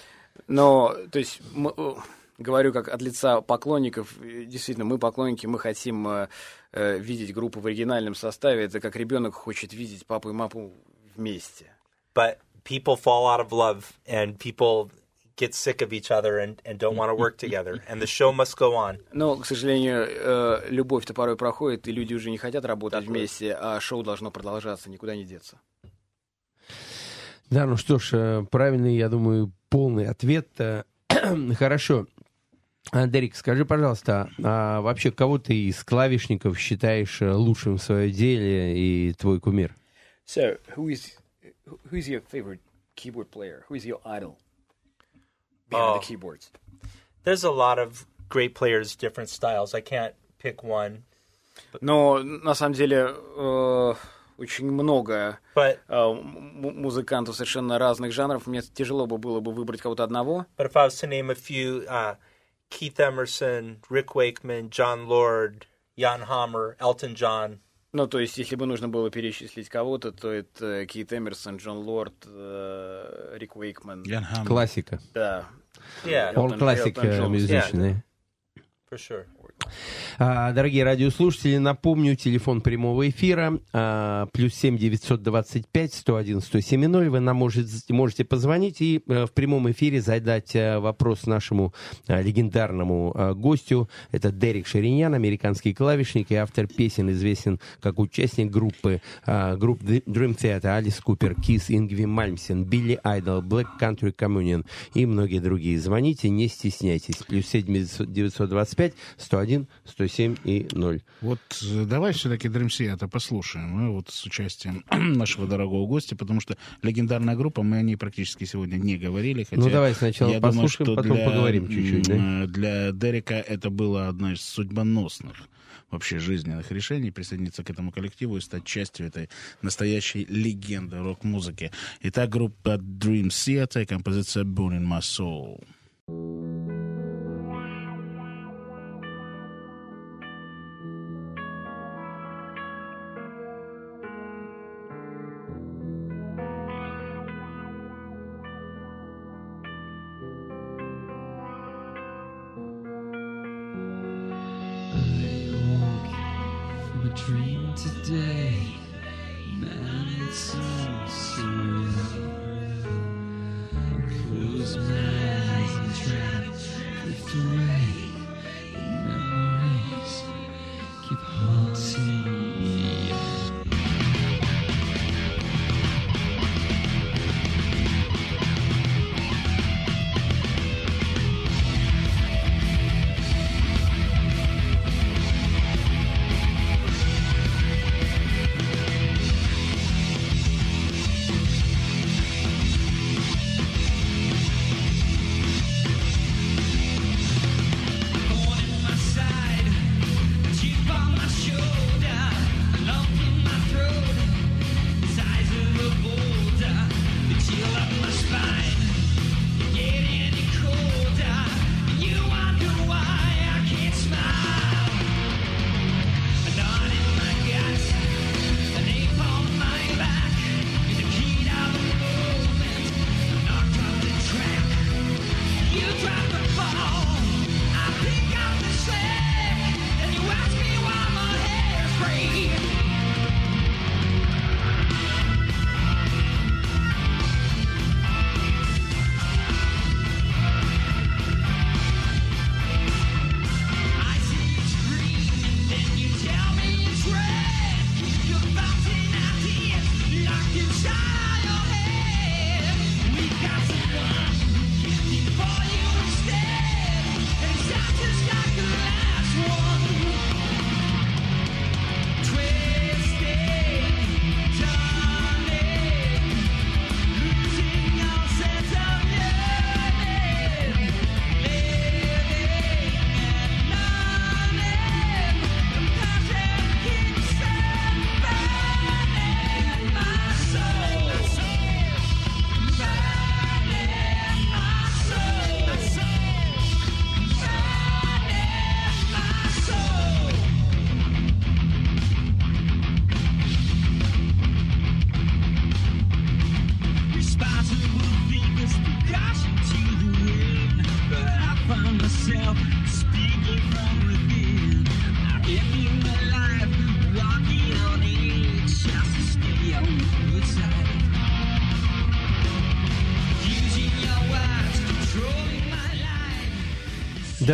[SPEAKER 5] Но, то есть, м- э, говорю как от лица поклонников, действительно, мы поклонники, мы хотим э, э, видеть группу в оригинальном составе. Это как ребенок хочет видеть папу и маму вместе.
[SPEAKER 4] But people fall out of love, and people get sick of each other and, and don't want to work together, and the show must go on.
[SPEAKER 5] Но, к сожалению, э, любовь-то порой проходит, и люди уже не хотят работать вместе, а шоу должно продолжаться, никуда не деться.
[SPEAKER 2] Да, ну что ж, э, правильный, я думаю, полный ответ. э, Хорошо. А, Дерек, скажи, пожалуйста, а вообще кого ты из клавишников считаешь лучшим в своем деле и твой кумир?
[SPEAKER 5] So, who is who is your favorite keyboard player? Who is your idol behind
[SPEAKER 4] Oh.
[SPEAKER 5] the keyboards?
[SPEAKER 4] There's a lot of great players, different styles. I can't pick one,
[SPEAKER 5] Но на самом деле э, очень много
[SPEAKER 4] but
[SPEAKER 5] э, м- музыкантов совершенно разных жанров. Мне тяжело бы было бы выбрать кого-то одного.
[SPEAKER 4] but if I was to name a few, uh, Keith Emerson, Rick Wakeman, John Lord, Jan Hammer, Elton John.
[SPEAKER 5] Ну, то есть, если бы нужно было перечислить кого-то, то это Кит Эмерсон, Джон Лорд, э, Рик Уэйкман.
[SPEAKER 2] Классика.
[SPEAKER 5] Да.
[SPEAKER 4] Yeah,
[SPEAKER 2] All classic
[SPEAKER 5] Джонс,
[SPEAKER 2] musician,
[SPEAKER 4] yeah. for sure.
[SPEAKER 2] А, Дорогие радиослушатели, напомню, телефон прямого эфира а, плюс семь девятьсот двадцать пять сто один сто семь ноль. Вы нам можете, можете позвонить и э, в прямом эфире задать э, вопрос нашему э, легендарному гостю. Это Дерек Ширинян, американский клавишник и автор песен, известен как участник группы групп Dream Theater, Alice Cooper, Kiss, Ингви Мальмстин, Билли Айдол, Black Country Communion и многие другие. Звоните, не стесняйтесь. Плюс семь девятьсот двадцать пять сто один сто семь и ноль.
[SPEAKER 3] Вот э, давай все-таки Dream Theater послушаем, мы вот с участием нашего дорогого гостя, потому что легендарная группа, мы о ней практически сегодня не говорили. Хотя
[SPEAKER 2] Ну, давай сначала
[SPEAKER 3] я
[SPEAKER 2] послушаем,
[SPEAKER 3] думаю,
[SPEAKER 2] потом
[SPEAKER 3] для,
[SPEAKER 2] поговорим чуть-чуть, да?
[SPEAKER 3] Для Дерека это было одно из судьбоносных вообще жизненных решений присоединиться к этому коллективу и стать частью этой настоящей легенды рок-музыки. Итак, группа Dream Theater композиция Born in My Soul.
[SPEAKER 10] from a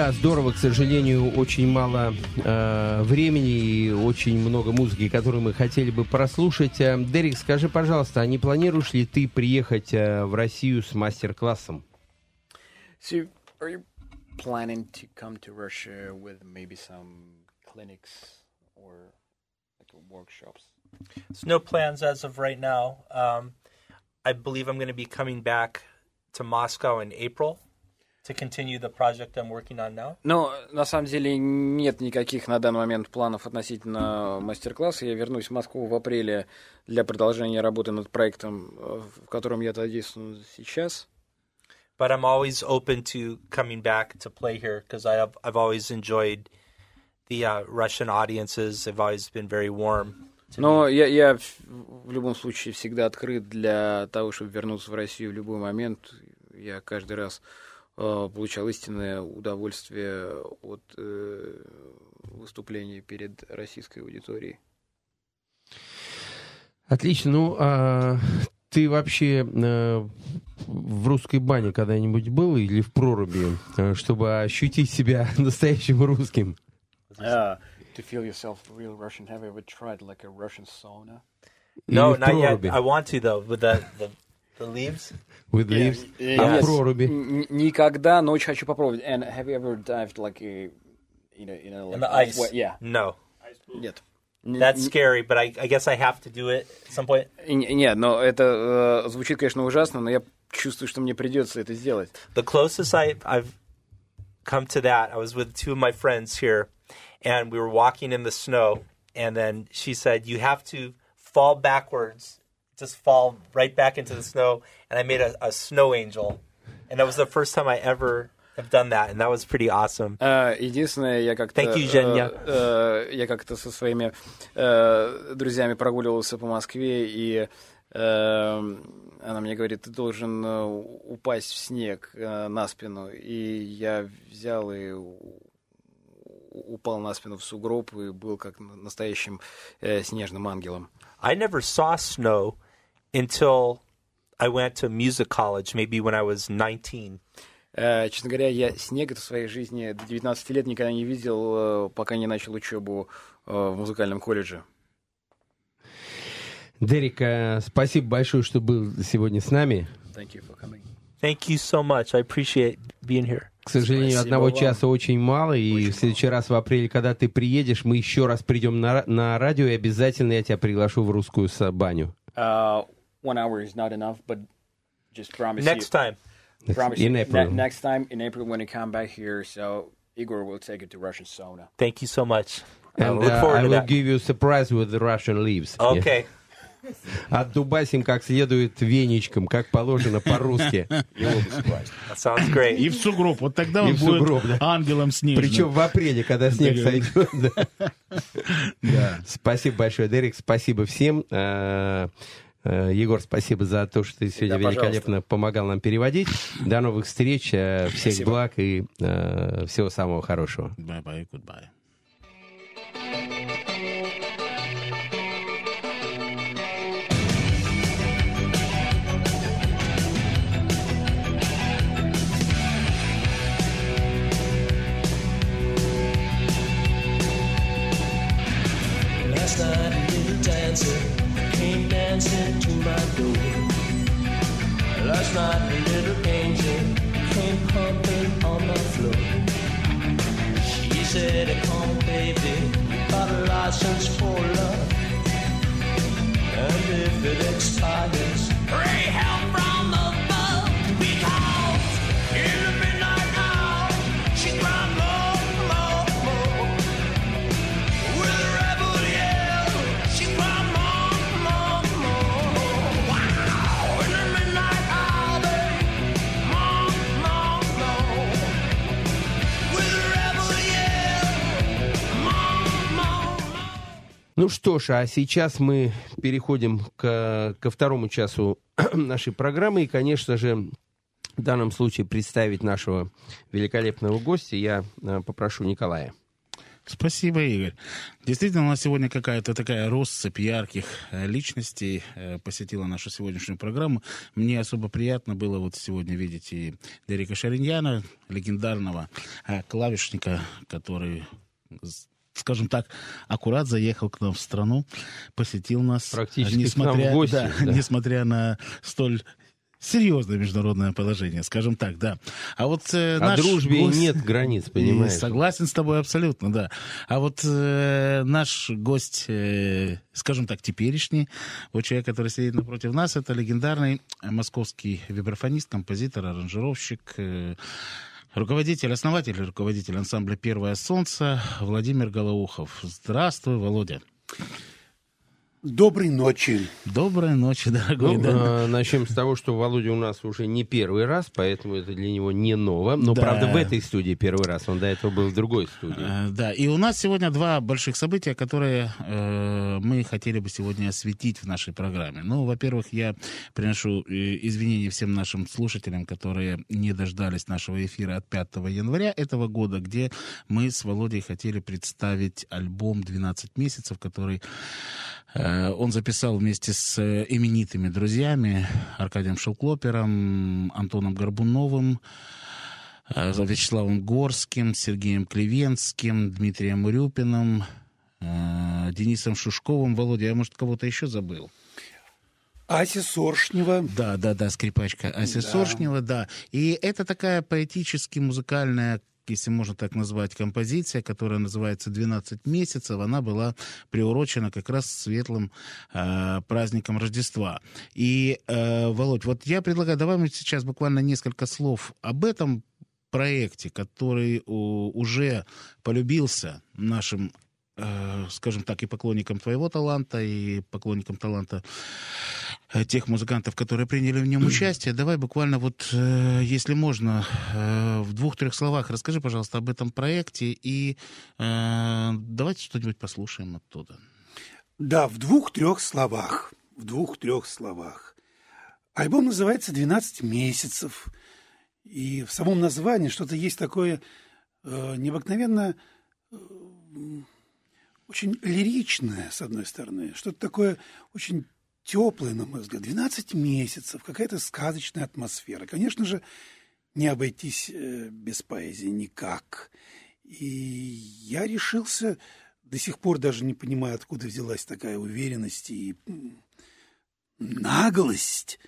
[SPEAKER 2] Да, здорово, к сожалению, очень мало э, времени и очень много музыки, которую мы хотели бы прослушать. Э, Дерек, скажи, пожалуйста, а не планируешь ли ты приехать э, в Россию с мастер-классом?
[SPEAKER 5] So, are you planning to come to Russia with maybe some clinics or like workshops?
[SPEAKER 4] No plans as of right now. Um, I believe I'm going to be coming back to Moscow in April to continue the project I'm working on now.
[SPEAKER 5] Но на самом деле нет никаких на данный момент планов относительно мастер-класса. Я вернусь в Москву в апреле для продолжения работы над проектом, в котором я задействован сейчас.
[SPEAKER 4] But I'm always open to coming back to play here because I've I've always enjoyed the uh, Russian audiences. They've always been very warm.
[SPEAKER 5] Но я, я в любом случае всегда открыт для того, чтобы вернуться в Россию в любой момент. Я каждый раз э, получал истинное удовольствие от э, выступления перед российской аудиторией.
[SPEAKER 2] Отлично. Ну, а ты вообще э, в русской бане когда-нибудь был или в проруби, э, чтобы ощутить себя настоящим русским?
[SPEAKER 5] Uh, to feel yourself real Russian, have you ever tried like a Russian sauna?
[SPEAKER 4] no, not yet. I want to though with the the, the leaves.
[SPEAKER 2] With leaves?
[SPEAKER 5] Yes.
[SPEAKER 2] А в проруби?
[SPEAKER 5] Н- Никогда, но очень хочу попробовать. And have you ever dived like a, in a, in a like
[SPEAKER 4] In the ice.
[SPEAKER 5] What, yeah.
[SPEAKER 4] No,
[SPEAKER 5] Нет.
[SPEAKER 4] that's scary. But I, I guess I have to do it at some point.
[SPEAKER 5] Н- Нет, но это э, звучит, конечно, ужасно, но я чувствую, что мне придется это сделать.
[SPEAKER 4] The closest I, I've come to that, I was with two of my friends here, and we were walking in the snow. And then she said, "You have to fall backwards, just fall right back into the snow." And I made a, a snow angel, and that was the first time I ever have done that, and that was pretty awesome.
[SPEAKER 5] А, Единственное, я как-то...
[SPEAKER 4] Thank you, Женя.
[SPEAKER 5] э, э, я как-то со своими э, друзьями прогуливался по Москве, и э, она мне говорит, ты должен э, упасть в снег э, на спину. И я взял и упал на спину в сугроб и был как настоящим э, снежным ангелом.
[SPEAKER 4] I never saw snow until I went to music college, maybe when I was 19.
[SPEAKER 5] Э, Честно говоря, я снег в своей жизни до 19 лет никогда не видел, э, пока не начал учебу э, в музыкальном колледже.
[SPEAKER 2] Дерек, спасибо большое, что был сегодня с нами.
[SPEAKER 5] Thank you for coming.
[SPEAKER 4] Thank you so much. I appreciate being here.
[SPEAKER 2] К сожалению,
[SPEAKER 5] Спасибо
[SPEAKER 2] одного
[SPEAKER 5] вам.
[SPEAKER 2] часа очень мало, и в следующий раз в апреле, когда ты приедешь, мы еще раз придем на, ра- на радио, и обязательно я тебя приглашу в русскую баню.
[SPEAKER 5] Uh, one hour is not enough, but just promise
[SPEAKER 4] Next
[SPEAKER 5] you.
[SPEAKER 4] time.
[SPEAKER 5] Promise
[SPEAKER 2] In
[SPEAKER 5] you,
[SPEAKER 2] April.
[SPEAKER 5] ne- next time in April when you come back here, so Igor will take you to Russian sauna.
[SPEAKER 4] Thank you so much. I
[SPEAKER 2] And
[SPEAKER 4] look
[SPEAKER 2] uh,
[SPEAKER 4] forward
[SPEAKER 2] I
[SPEAKER 4] to
[SPEAKER 2] will
[SPEAKER 4] that.
[SPEAKER 2] give you a surprise with the Russian leaves.
[SPEAKER 4] Okay.
[SPEAKER 2] Отдубасим как следует веничком, как положено по-русски.
[SPEAKER 4] That sounds great.
[SPEAKER 3] И в сугроб. Вот тогда
[SPEAKER 2] И
[SPEAKER 3] он
[SPEAKER 2] в
[SPEAKER 3] будет
[SPEAKER 2] сугроб, да.
[SPEAKER 3] ангелом снежным.
[SPEAKER 2] Причем в апреле, когда снег
[SPEAKER 3] Да.
[SPEAKER 2] сойдет. да.
[SPEAKER 3] Да.
[SPEAKER 2] Спасибо большое, Дерек. Спасибо всем. Э, Егор, спасибо за то, что ты сегодня
[SPEAKER 5] Да, пожалуйста.
[SPEAKER 2] великолепно помогал нам переводить. До новых встреч. э, Всех
[SPEAKER 5] Спасибо.
[SPEAKER 2] благ и э, всего самого хорошего.
[SPEAKER 3] Bye-bye, goodbye.
[SPEAKER 10] Last night Last night a little angel came pumping on the floor. She said, "Come baby, got a license for love, and if it expires, pray help from
[SPEAKER 2] Ну что ж, а сейчас мы переходим к, ко второму часу нашей программы. И, конечно же, в данном случае представить нашего великолепного гостя я э, попрошу Николая.
[SPEAKER 3] Спасибо, Игорь. Действительно, у нас сегодня какая-то такая россыпь ярких э, личностей э, посетила нашу сегодняшнюю программу. Мне особо приятно было вот сегодня видеть и Дерека Шариньяна, легендарного клавишника, который скажем так, аккурат заехал к нам в страну, посетил нас.
[SPEAKER 2] Практически к нам в гости,
[SPEAKER 3] да,
[SPEAKER 2] да.
[SPEAKER 3] несмотря на столь серьезное международное положение, скажем так, да. А вот э,
[SPEAKER 2] О
[SPEAKER 3] наш
[SPEAKER 2] дружбе
[SPEAKER 3] гость-
[SPEAKER 2] нет границ, понимаешь?
[SPEAKER 3] Согласен с тобой абсолютно, да. А вот э, наш гость, э, скажем так, теперешний, вот человек, который сидит напротив нас, это легендарный московский вибрафонист, композитор, аранжировщик, э, руководитель, основатель, руководитель ансамбля «Первое солнце» Владимир Голоухов. Здравствуй, Володя.
[SPEAKER 11] Доброй ночи.
[SPEAKER 3] Доброй ночи, дорогой.
[SPEAKER 2] Ну,
[SPEAKER 3] да.
[SPEAKER 2] э, начнем с того, что Володя у нас уже не первый раз, поэтому это для него не ново. Но,
[SPEAKER 3] Да.
[SPEAKER 2] правда, в этой студии первый раз. Он до этого был в другой студии.
[SPEAKER 3] Э, Да, и у нас сегодня два больших события, которые э, мы хотели бы сегодня осветить в нашей программе. Ну, во-первых, я приношу э, извинения всем нашим слушателям, которые не дождались нашего эфира от 5 января этого года, где мы с Володей хотели представить альбом «12 месяцев», который он записал вместе с э, именитыми друзьями Аркадием Шелклопером, Антоном Горбуновым, э, Вячеславом Горским, Сергеем Клевенским, Дмитрием Урюпиным, э, Денисом Шушковым. Володя, я, может, кого-то еще забыл?
[SPEAKER 11] Ася Соршнева.
[SPEAKER 3] Да, да, да, скрипачка Ася
[SPEAKER 11] Да.
[SPEAKER 3] Соршнева, да. И это такая поэтически музыкальная если можно так назвать, композиция, которая называется «12 месяцев», она была приурочена как раз светлым э, праздником Рождества. И, э, Володь, вот я предлагаю, давай мы сейчас буквально несколько слов об этом проекте, который у- уже полюбился нашим э, скажем так, и поклонникам твоего таланта, и поклонникам таланта тех музыкантов, которые приняли в нем участие. Давай буквально вот, э, если можно, э, в двух-трех словах расскажи, пожалуйста, об этом проекте, и э, давайте что-нибудь послушаем оттуда.
[SPEAKER 11] Да, в двух-трех словах. В двух-трех словах. Альбом называется «12 месяцев». И в самом названии что-то есть такое э, необыкновенно э, очень лиричное, с одной стороны. Что-то такое очень теплое, на мой взгляд. 12 месяцев, какая-то сказочная атмосфера. Конечно же, не обойтись э, без поэзии никак. И я решился, до сих пор даже не понимаю, откуда взялась такая уверенность и наглость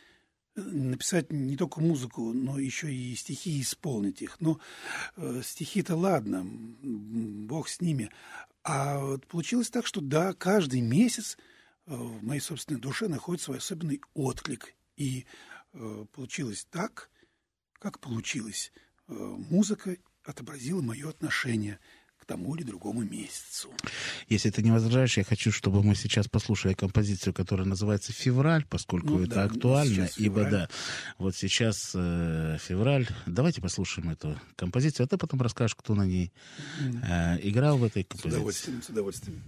[SPEAKER 11] э, написать не только музыку, но еще и стихи исполнить их. Но э, стихи-то ладно, бог с ними. А вот получилось так, что да, каждый месяц в моей собственной душе находит свой особенный отклик. И э, получилось так, как получилось. Э, музыка отобразила мое отношение к тому или другому месяцу.
[SPEAKER 3] Если ты не возражаешь, я хочу, чтобы мы сейчас послушали композицию, которая называется «Февраль», поскольку
[SPEAKER 11] Ну
[SPEAKER 3] это
[SPEAKER 11] да,
[SPEAKER 3] актуально.
[SPEAKER 11] сейчас
[SPEAKER 3] Ибо да, вот сейчас э, февраль. Давайте послушаем эту композицию, а ты потом расскажешь, кто на ней э, играл в этой
[SPEAKER 11] С
[SPEAKER 3] композиции.
[SPEAKER 11] удовольствием, с удовольствием.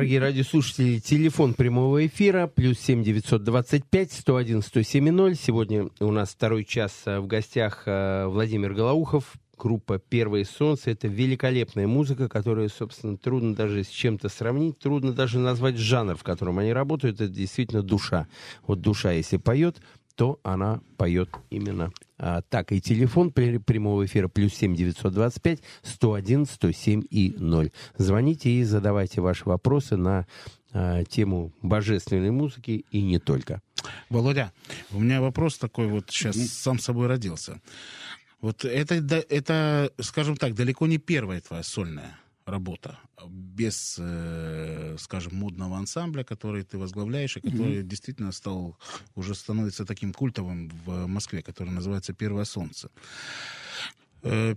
[SPEAKER 2] Дорогие радиослушатели, телефон прямого эфира плюс семь девятьсот двадцать пять сто один сто семь ноль. Сегодня у нас второй час э, в гостях э, Владимир Голоухов, группа «Первое солнце». Это великолепная музыка, которую, собственно, трудно даже с чем-то сравнить, трудно даже назвать жанр, в котором они работают. Это действительно душа. Вот душа, если поет, то она поет именно а, так. И телефон прямого эфира плюс семь девятьсот двадцать пять сто один сто семь и ноль. Звоните и задавайте ваши вопросы на а, тему божественной музыки и не только.
[SPEAKER 3] Володя, у меня вопрос такой вот сейчас сам собой родился. Вот это, это, скажем так, далеко не первая твоя сольная работа без, э, скажем, модного ансамбля, который ты возглавляешь, и который действительно стал, уже становится таким культовым в Москве, который называется «Первое солнце». Э,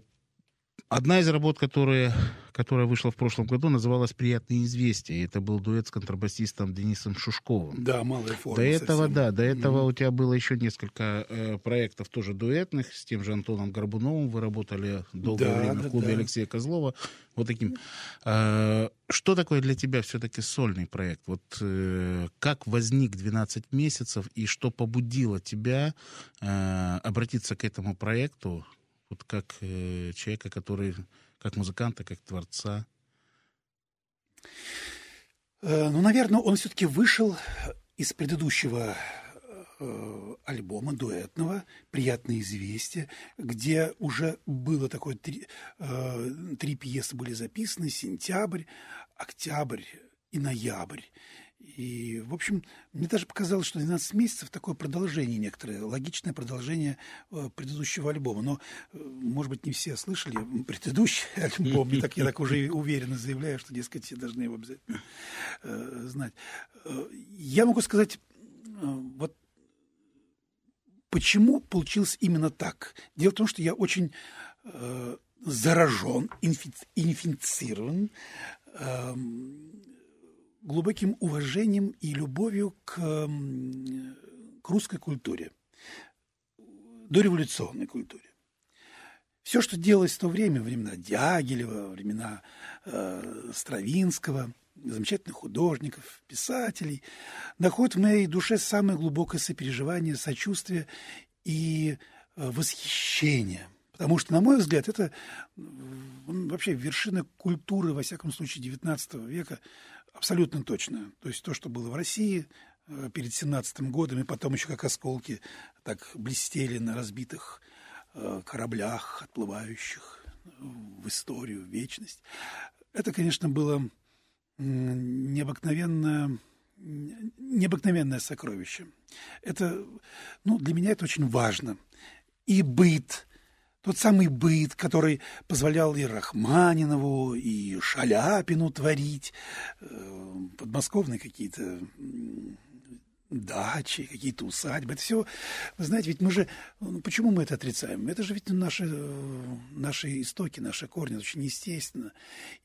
[SPEAKER 3] Одна из работ, которые, которая вышла в прошлом году, называлась «Приятные известия». Это был дуэт с контрабасистом Денисом Шушковым.
[SPEAKER 11] Да, малая форма.
[SPEAKER 3] До этого,
[SPEAKER 11] совсем.
[SPEAKER 3] да, до этого у тебя было еще несколько э, проектов тоже дуэтных с тем же Антоном Горбуновым. Вы работали долгое
[SPEAKER 11] Да,
[SPEAKER 3] время
[SPEAKER 11] да,
[SPEAKER 3] в клубе
[SPEAKER 11] да.
[SPEAKER 3] Алексея Козлова. Вот таким. Э, что такое для тебя все-таки сольный проект? Вот э, как возник 12 месяцев и что побудило тебя э, обратиться к этому проекту вот как э, человека, который как музыканта, как творца?
[SPEAKER 11] Э, Ну, наверное, он все-таки вышел из предыдущего э, альбома дуэтного «Приятные известия», где уже было такое три, э, три пьесы были записаны «Сентябрь», «Октябрь» и «Ноябрь». И, в общем, мне даже показалось, что 12 месяцев такое продолжение некоторое, логичное продолжение э, предыдущего альбома. Но, э, может быть, не все слышали предыдущий альбом, и так я так уже уверенно заявляю, что, дескать, все должны его обязательно э, знать. Я могу сказать, вот почему получилось именно так. Дело в том, что я очень заражен, инфи- инфицирован эм, глубоким уважением и любовью к, к русской культуре, дореволюционной культуре. Все, что делалось в то время, времена Дягилева, времена э, Стравинского, замечательных художников, писателей, находит в моей душе самое глубокое сопереживание, сочувствие и э, восхищение. Потому что, на мой взгляд, это вообще вершина культуры, во всяком случае, XIX века, абсолютно точно. То есть то, что было в России э, перед 17 годом, и потом еще как осколки так блестели на разбитых э, кораблях, отплывающих э, в историю, в вечность. Это, конечно, было м, необыкновенное сокровище. Это, ну, для меня это очень важно. И быт, тот самый быт, который позволял и Рахманинову, и Шаляпину творить, э, подмосковные какие-то дачи, какие-то усадьбы. Это все, вы знаете, ведь мы же, ну, почему мы это отрицаем? Это же ведь наши, наши истоки, наши корни, очень естественно.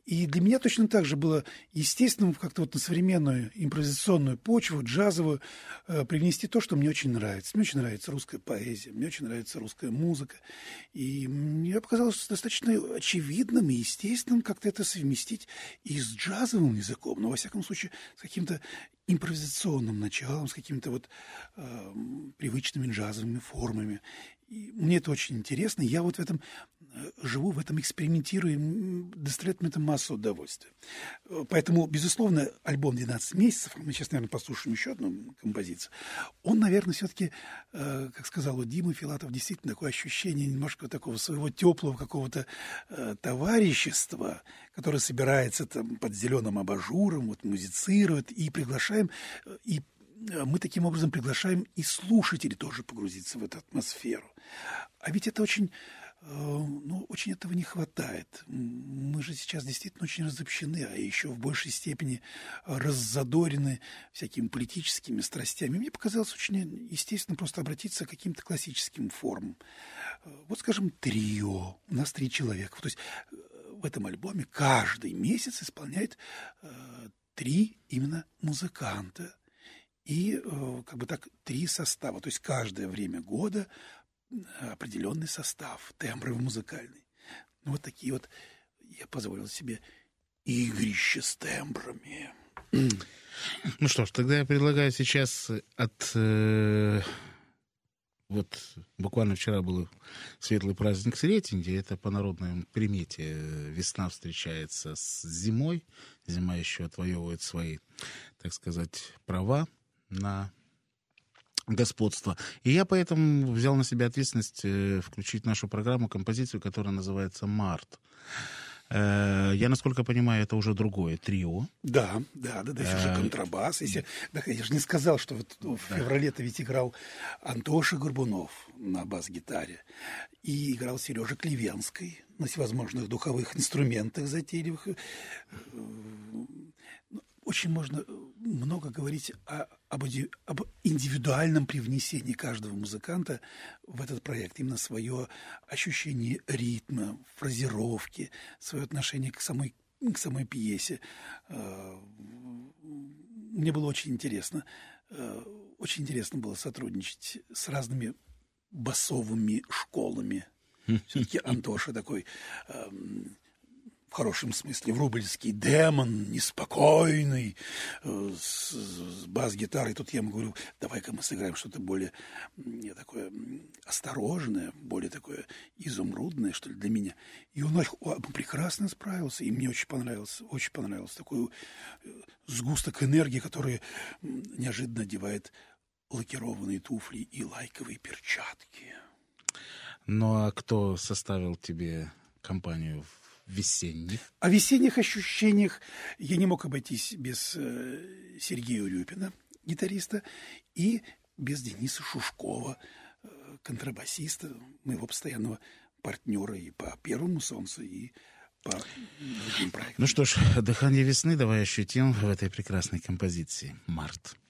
[SPEAKER 11] И для меня точно так же было естественным как-то вот на современную импровизационную почву, джазовую, э, привнести то, что мне очень нравится. Мне очень нравится русская поэзия, мне очень нравится русская музыка. И мне показалось достаточно очевидным и естественным как-то это совместить и с джазовым языком, но, во всяком случае, с каким-то импровизационным началом, с какими-то вот э, привычными джазовыми формами. И мне это очень интересно. Я вот в этом э, живу, в этом экспериментирую, доставляет мне это массу удовольствия. Э, Поэтому, безусловно, альбом «12 месяцев», мы сейчас, наверное, послушаем еще одну композицию, он, наверное, все-таки, э, как сказал Дима Филатов, действительно такое ощущение немножко такого своего теплого какого-то товарищества, которое собирается там под зеленым абажуром, вот музицирует, и приглашаем, и мы таким образом приглашаем и слушателей тоже погрузиться в эту атмосферу. А ведь это очень, э, ну, очень этого не хватает. Мы же сейчас действительно очень разобщены, а еще в большей степени раззадорены всякими политическими страстями. Мне показалось очень естественно просто обратиться к каким-то классическим формам. Э, Вот, скажем, трио. У нас три человека. То есть э, в этом альбоме каждый месяц исполняет э, три именно музыканта и э, как бы так три состава. То есть каждое время года определенный состав, тембровый, музыкальный. Ну, вот такие вот я позволил себе игрища с тембрами.
[SPEAKER 3] Ну что ж, тогда я предлагаю сейчас от... э, вот буквально вчера был светлый праздник Сретенье. Это по народной примете. э, Весна встречается с зимой. Зима еще отвоевывает свои, так сказать, права на господство. И я поэтому взял на себя ответственность э, включить в нашу программу композицию, которая называется «Март». Э, Я, насколько понимаю, это уже другое трио.
[SPEAKER 11] Да, да, да, да, уже
[SPEAKER 3] Э,
[SPEAKER 11] контрабас. Если, да, я же не сказал, что вот в феврале-то ведь играл Антоша Горбунов на бас-гитаре. И играл Сережа Клевенский на всевозможных духовых инструментах затейливых. Э, Очень можно много говорить о- об, об индивидуальном привнесении каждого музыканта в этот проект. Именно свое ощущение ритма, фразировки, свое отношение к самой, к самой пьесе. Э, Мне было очень интересно. э, Очень интересно было сотрудничать с разными басовыми школами. Все-таки Антоша такой эм, в хорошем смысле врубельский демон, неспокойный, э, с, с бас-гитарой. Тут я ему говорю, давай-ка мы сыграем что-то более м, такое осторожное, более такое изумрудное, что ли, для меня. И он прекрасно справился, и мне очень понравился, очень понравился такой э, сгусток энергии, который неожиданно одевает лакированные туфли и лайковые перчатки.
[SPEAKER 3] Ну а кто составил тебе компанию в весенних?
[SPEAKER 11] О весенних ощущениях я не мог обойтись без э, Сергея Урюпина, гитариста, и без Дениса Шушкова, э, контрабасиста, моего постоянного партнера и по «Первому солнцу», и по другим проектам.
[SPEAKER 3] Ну что ж, дыхание весны давай ощутим в этой прекрасной композиции «Март».
[SPEAKER 10] Март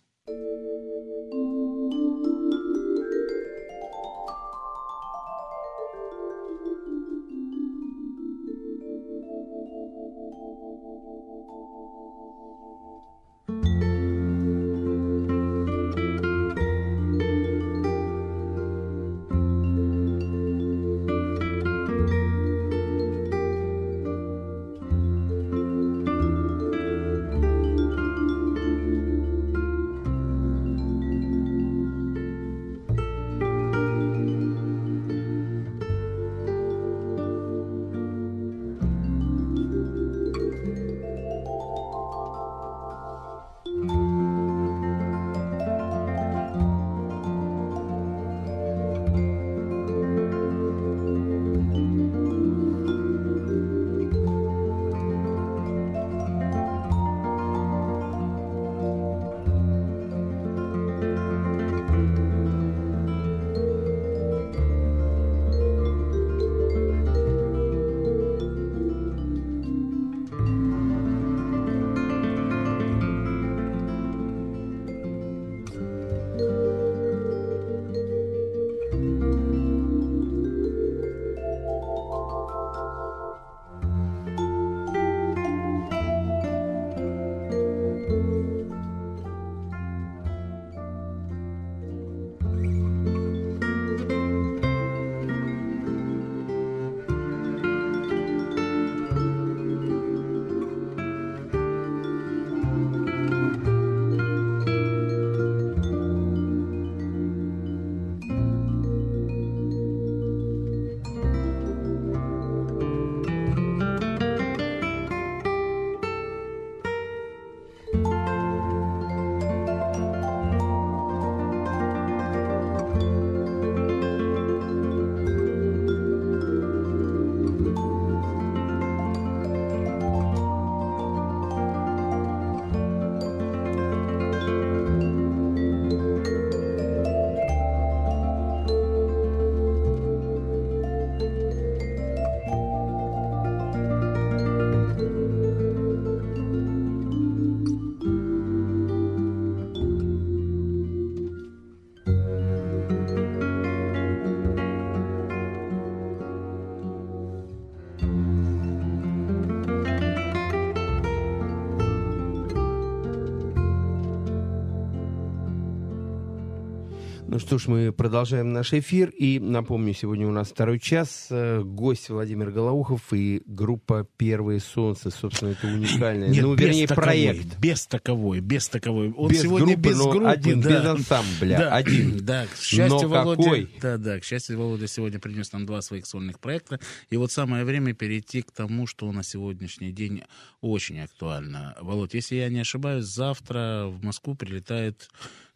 [SPEAKER 2] что ж, мы продолжаем наш эфир. И напомню, сегодня у нас второй час. Э, Гость Владимир Голоухов и группа «Первое солнце». Собственно, это уникальное.
[SPEAKER 3] Нет,
[SPEAKER 2] ну, вернее,
[SPEAKER 3] таковой,
[SPEAKER 2] проект.
[SPEAKER 3] Без таковой, без таковой. Он
[SPEAKER 2] Без
[SPEAKER 3] сегодня
[SPEAKER 2] группы,
[SPEAKER 3] без группы.
[SPEAKER 2] один,
[SPEAKER 3] да.
[SPEAKER 2] без ансамбля,
[SPEAKER 3] Да,
[SPEAKER 2] один.
[SPEAKER 3] Да, к счастью,
[SPEAKER 2] Но
[SPEAKER 3] Володя,
[SPEAKER 2] какой?
[SPEAKER 3] Да, да, к счастью, Володя сегодня принес нам два своих сольных проекта. И вот самое время перейти к тому, что на сегодняшний день очень актуально. Володь, если я не ошибаюсь, завтра в Москву прилетает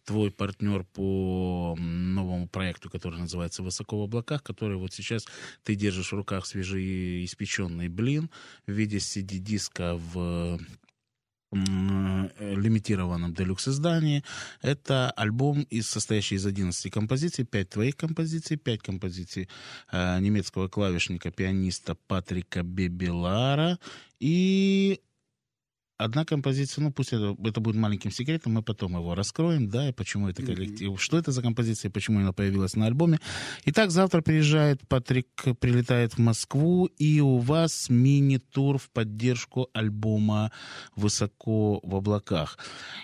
[SPEAKER 3] твой партнер по новому проекту, который называется «Высоко в облаках», который вот сейчас ты держишь в руках свежеиспеченный блин в виде CD-диска в э, лимитированном делюкс-издании. Это альбом, из, состоящий из 11 композиций, 5 твоих композиций, 5 композиций э, немецкого клавишника, пианиста Патрика Бебелара и одна композиция, ну пусть это, это будет маленьким секретом, мы потом его раскроем, да, и почему это коллектив, что это за композиция, почему она появилась на альбоме. Итак, завтра приезжает Патрик, прилетает в Москву, и у вас мини-тур в поддержку альбома «Высоко в облаках».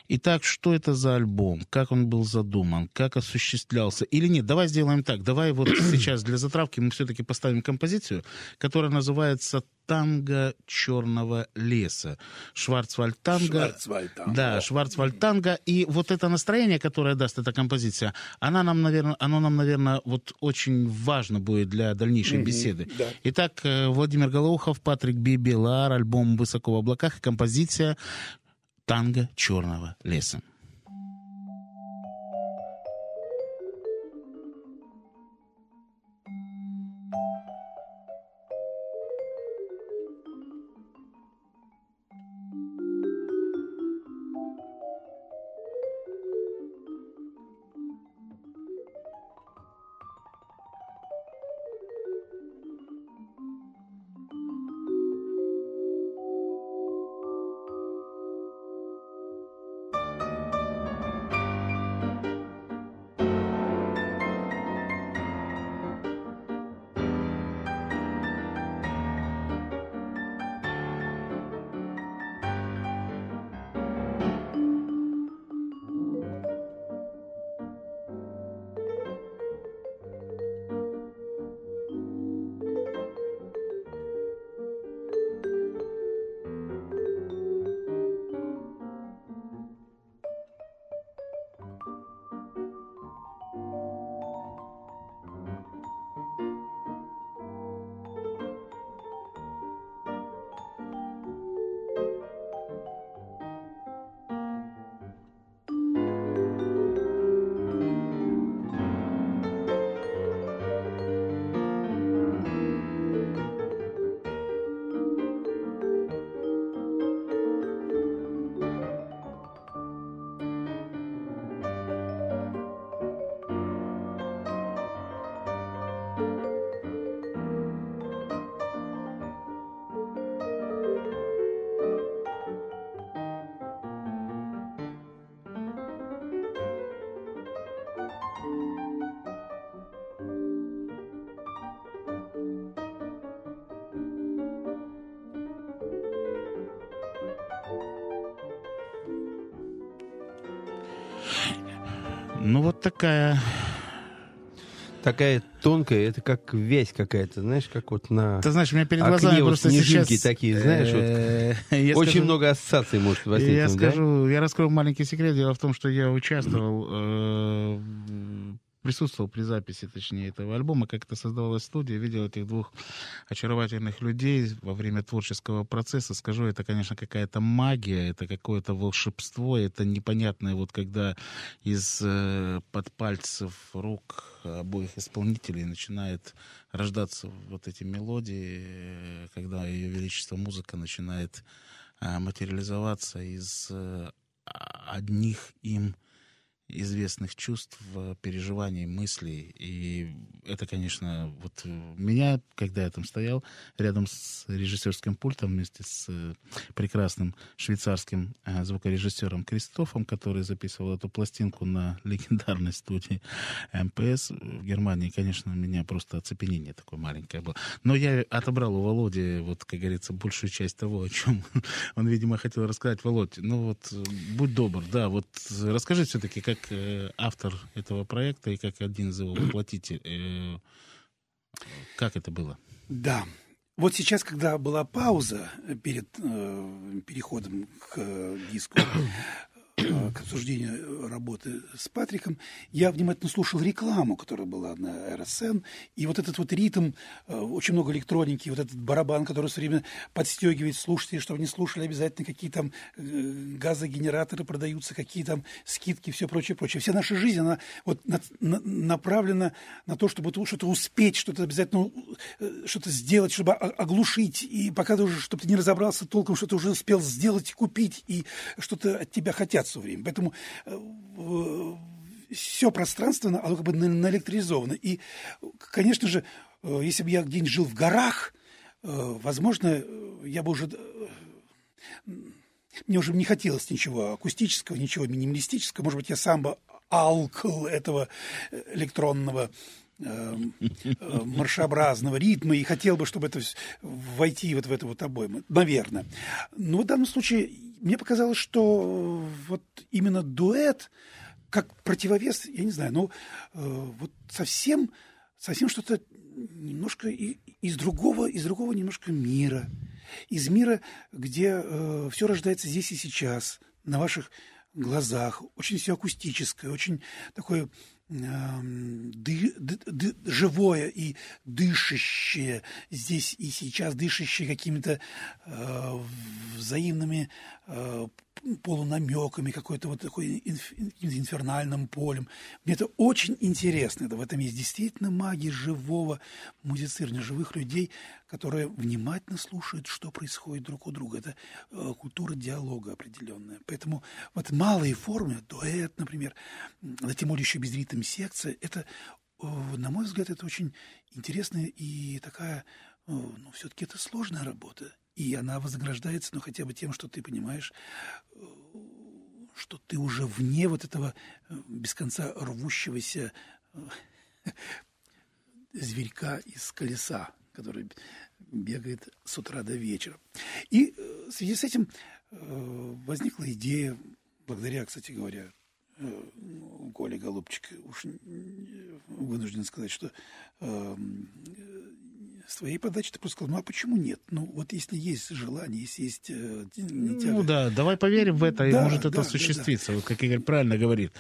[SPEAKER 3] Итак, что это за альбом, как он был задуман, как осуществлялся, или нет, давай сделаем так, давай вот сейчас для затравки мы все-таки поставим композицию, которая называется «Танго черного леса». Шварцвальд-танго.
[SPEAKER 11] Шварцвальд-танго.
[SPEAKER 3] Да, Шварцвальд-танго. И вот это настроение, которое даст эта композиция, она нам, наверное, оно нам, наверное, вот очень важно будет для дальнейшей беседы.
[SPEAKER 11] да.
[SPEAKER 3] Итак, э, Владимир Голоухов, Патрик Бибелар, альбом «Высоко в облаках» и композиция «Танго черного леса». Такая
[SPEAKER 2] Такая тонкая, это как вязь какая-то, знаешь, как вот на...
[SPEAKER 3] Ты знаешь, у меня перед глазами просто сейчас...
[SPEAKER 2] такие, знаешь, вот.
[SPEAKER 3] э,
[SPEAKER 2] Очень
[SPEAKER 3] скажу-
[SPEAKER 2] много ассоциаций может возникнуть,
[SPEAKER 3] Я
[SPEAKER 2] да?
[SPEAKER 3] скажу, я раскрою маленький секрет. Дело в том, что я участвовал, э, присутствовал при записи, точнее, этого альбома, как это создавалась студия, видел этих двух очаровательных людей во время творческого процесса. Скажу, это, конечно, какая-то магия, это какое-то волшебство, это непонятное, вот когда из э, под пальцев рук обоих исполнителей начинает рождаться вот эти мелодии, э, когда ее величество музыка начинает а, материализоваться из э, одних им известных чувств, э, переживаний, мыслей. И это, конечно, вот э, меня, когда я там стоял, рядом с режиссерским пультом вместе с э, прекрасным швейцарским звукорежиссером Кристофом, который записывал эту пластинку на легендарной студии МПС в Германии, конечно, у меня просто оцепенение такое маленькое было. Но я отобрал у Володи, вот, как говорится, большую часть того, о чем он, видимо, хотел рассказать. Володь, ну вот, будь добр, да, вот расскажи все-таки, как как э, автор этого проекта и как один из его воплотителей, э, как это было?
[SPEAKER 11] Да. Вот сейчас, когда была пауза перед э, переходом к э, диску, к обсуждению работы с Патриком, я внимательно слушал рекламу, которая была на РСН, и вот этот вот ритм, э, очень много электроники, вот этот барабан, который все время подстегивает слушателей, чтобы они слушали обязательно, какие там э, газогенераторы продаются, какие там скидки, все прочее, прочее. Вся наша жизнь, она вот на- на- направлена на то, чтобы что-то успеть, что-то обязательно э, что-то сделать, чтобы оглушить, и пока ты уже, чтобы ты не разобрался толком, что ты уже успел сделать купить, и что-то от тебя хотят все время. Поэтому все пространство, оно как бы на- наэлектризовано. И, конечно же, э, если бы я где-нибудь жил в горах, э, возможно, э, я бы уже... э, Мне уже не хотелось ничего акустического, ничего минималистического. Может быть, я сам бы алкал этого э, электронного э, э, маршеобразного ритма и хотел бы, чтобы это войти вот в эту вот обойму. Наверное. Но в данном случае мне показалось, что вот именно дуэт как противовес, я не знаю, ну э, вот совсем, совсем что-то немножко из другого, из другого немножко мира, из мира, где все рождается здесь и сейчас, на ваших глазах, очень все акустическое, очень такое ды- ды- ды- живое и дышащее здесь и сейчас, дышащее какими-то э, взаимными э, полунамеками, какой-то вот такой инф- инфернальным полем. Мне это очень интересно. Это в этом есть действительно магия живого музицирования, живых людей, которые внимательно слушают, что происходит друг у друга. Это э, культура диалога определенная. Поэтому вот малые формы, дуэт, например, да тем более еще без ритм секция, это, э, на мой взгляд, это очень интересная и такая, э, ну, все-таки это сложная работа. И она вознаграждается, ну, хотя бы тем, что ты понимаешь, что ты уже вне вот этого э, без конца рвущегося э, зверька из колеса, который бегает с утра до вечера. И э, в связи с этим возникла идея, благодаря, кстати говоря, Коле Голубчик, уж вынужден сказать, что э, с твоей подачи ты просто сказал, ну а почему нет? Ну вот если есть желание, если есть э, тяга.
[SPEAKER 3] Ну да, давай поверим в это, и
[SPEAKER 11] Да,
[SPEAKER 3] может
[SPEAKER 11] да,
[SPEAKER 3] это
[SPEAKER 11] да,
[SPEAKER 3] осуществится. Вот как Игорь правильно говорит.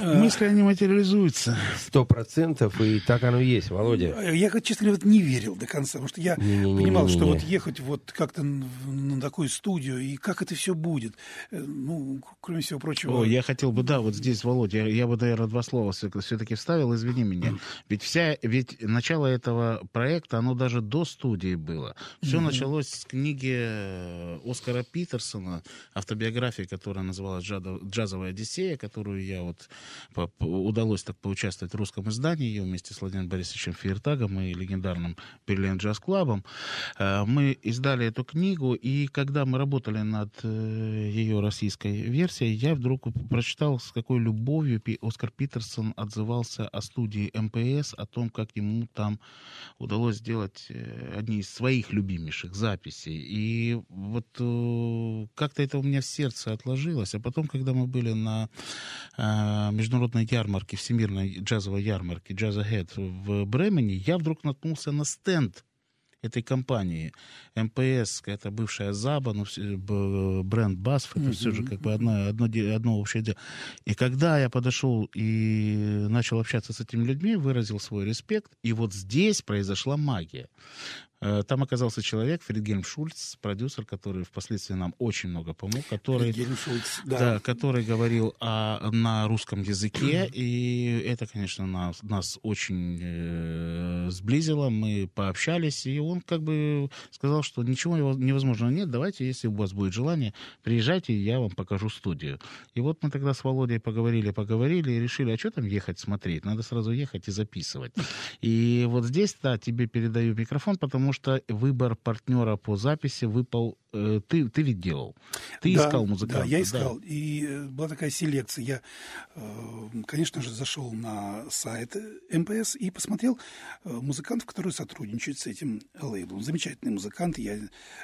[SPEAKER 11] А.
[SPEAKER 3] Мысли, они материализуются.
[SPEAKER 2] Сто процентов, и так оно и есть, Володя.
[SPEAKER 11] А Я, честно говоря, вот не верил до конца, потому что я понимал, что вот ехать вот как-то на такую студию, и как это все будет. Э, Ну, кроме всего прочего.
[SPEAKER 3] О, я хотел бы, да, вот здесь, Володя, я, я бы, наверное, два слова все-таки вставил, извини меня. Ведь вся, ведь начало этого проекта, оно даже до студии было. Все
[SPEAKER 12] Мгм.
[SPEAKER 3] началось с книги э, Оскара Питерсона, автобиографии, которая называлась «Джада- «Джазовая Одиссея», которую я вот удалось так поучаствовать в русском издании ее вместе с Владимиром Борисовичем Фейертагом и легендарным Берлин Джаз Клабом. Мы издали эту книгу, и когда мы работали над э, ее российской версией, я вдруг прочитал, с какой любовью Оскар Питерсон отзывался о студии МПС, о том, как ему там удалось сделать э, одни из своих любимейших записей. И вот э, как-то это у меня в сердце отложилось. А потом, когда мы были на э, международной ярмарке, всемирной джазовой ярмарке Jazz Ahead в Бремене, я вдруг наткнулся на стенд этой компании. МПС, это бывшая ЗАБА, ну, все- б- бренд БАСФ, это все же как бы одно, одно, одно общее дело. И когда я подошел и начал общаться с этими людьми, выразил свой респект, и вот здесь произошла магия. Э, Там оказался человек, Фридгельм Шульц, продюсер, который впоследствии нам очень много помог, который,
[SPEAKER 11] Шульц, да.
[SPEAKER 3] да, который говорил о- на русском языке, и это, конечно, нас, нас очень э, сблизило, мы пообщались, и он как бы сказал, что ничего его- невозможного нет, давайте, если у вас будет желание, приезжайте, я вам покажу студию. И вот мы тогда с Володей поговорили, поговорили, и решили, а что там ехать смотреть, надо сразу ехать и записывать. И вот здесь, да, тебе передаю микрофон, потому что выбор партнера по записи выпал... э, ты, ты ведь делал. Ты
[SPEAKER 11] Да,
[SPEAKER 3] искал музыканта.
[SPEAKER 11] Да, я искал. И э, была такая селекция. Я, э, конечно же, зашел на сайт МПС и посмотрел музыкантов, которые сотрудничают с этим лейблом. Замечательные музыканты, я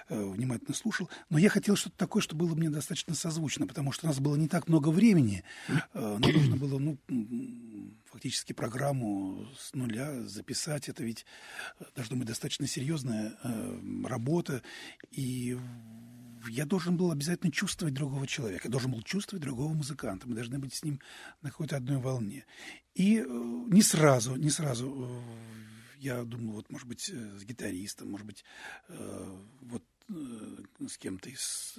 [SPEAKER 11] внимательно слушал. Но я хотел что-то такое, что было мне достаточно созвучно, потому что у нас было не так много времени. Нам нужно было, ну, фактически программу с нуля записать. Это ведь э, должна быть достаточно серьезная э, работа. И я должен был обязательно чувствовать другого человека, я должен был чувствовать другого музыканта. Мы должны быть с ним на какой-то одной волне. И э, не сразу, не сразу э, я думал, вот, может быть, э, с гитаристом, может быть, э, вот с кем-то из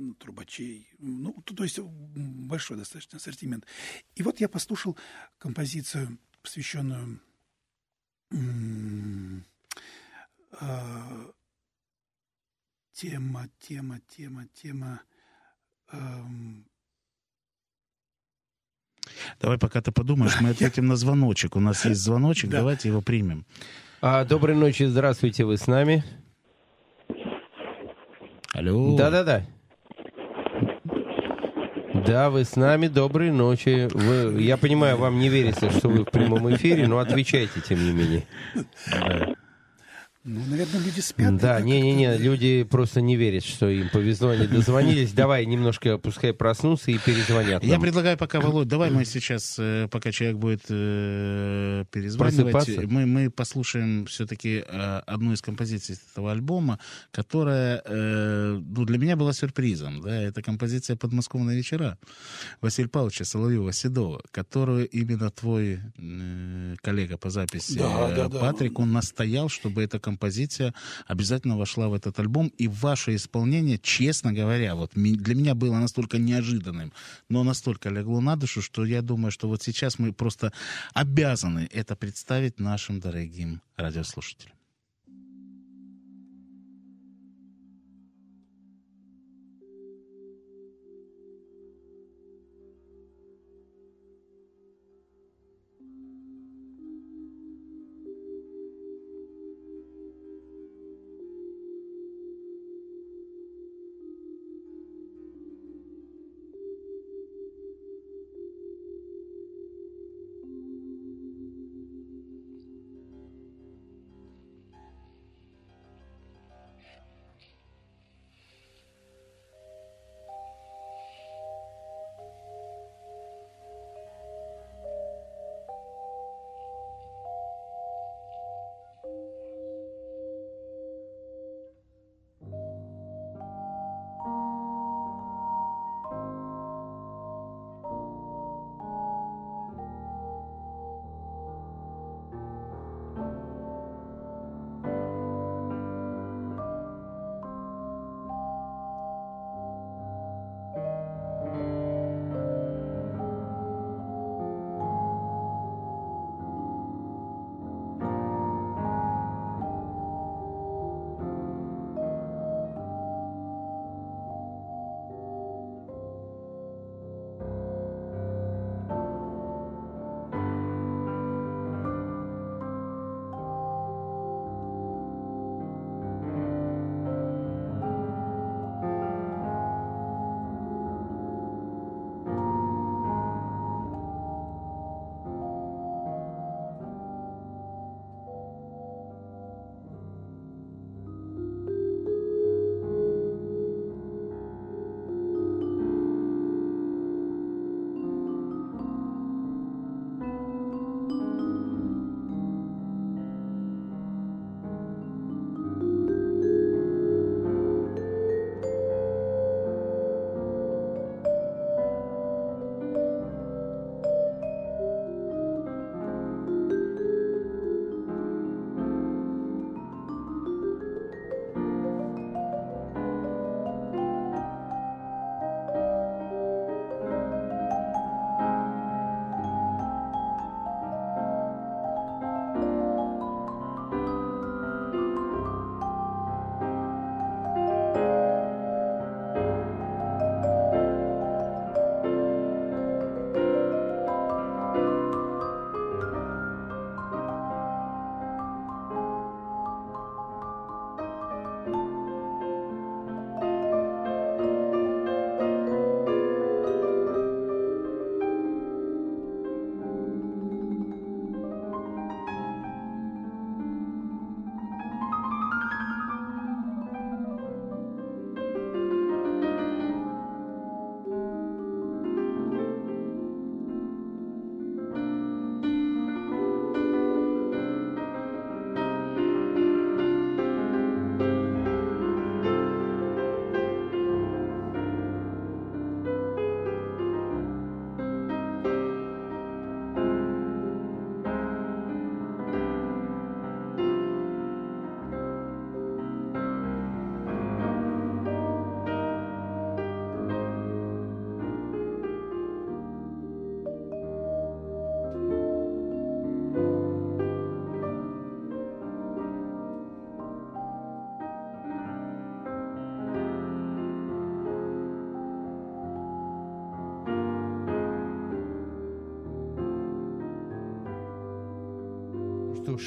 [SPEAKER 11] ну, трубачей. Ну, то, то есть большой достаточно ассортимент. И вот я послушал композицию, посвященную а, тема, тема, тема, тема. эм,
[SPEAKER 3] Давай, пока ты подумаешь, мы ответим на звоночек. У нас есть звоночек,
[SPEAKER 11] Да.
[SPEAKER 3] давайте его примем.
[SPEAKER 2] А, доброй ночи, здравствуйте, вы с нами?
[SPEAKER 3] Алло.
[SPEAKER 2] Да-да-да. Да, вы с нами, доброй ночи. Вы, я понимаю, вам не верится, что вы в прямом эфире, но отвечайте, тем не менее.
[SPEAKER 11] Ну, наверное, люди спят.
[SPEAKER 2] Да, не-не-не, люди просто не верят, что им повезло, они дозвонились. Давай немножко, пускай проснутся и перезвонят
[SPEAKER 3] Я предлагаю пока, Володь, давай мы сейчас, э, пока человек будет э, перезванивать, мы, мы послушаем все-таки одну из композиций этого альбома, которая э, ну, для меня была сюрпризом. Да? Это композиция «Подмосковные вечера» Василия Павловича Соловьева-Седова, которую именно твой э, коллега по записи
[SPEAKER 11] Да,
[SPEAKER 3] э,
[SPEAKER 11] да, да.
[SPEAKER 3] Патрик, он настоял, чтобы эта композиция обязательно вошла в этот альбом. И ваше исполнение, честно говоря, вот для меня было настолько неожиданным, но настолько легло на душу, что я думаю, что вот сейчас мы просто обязаны это представить нашим дорогим радиослушателям.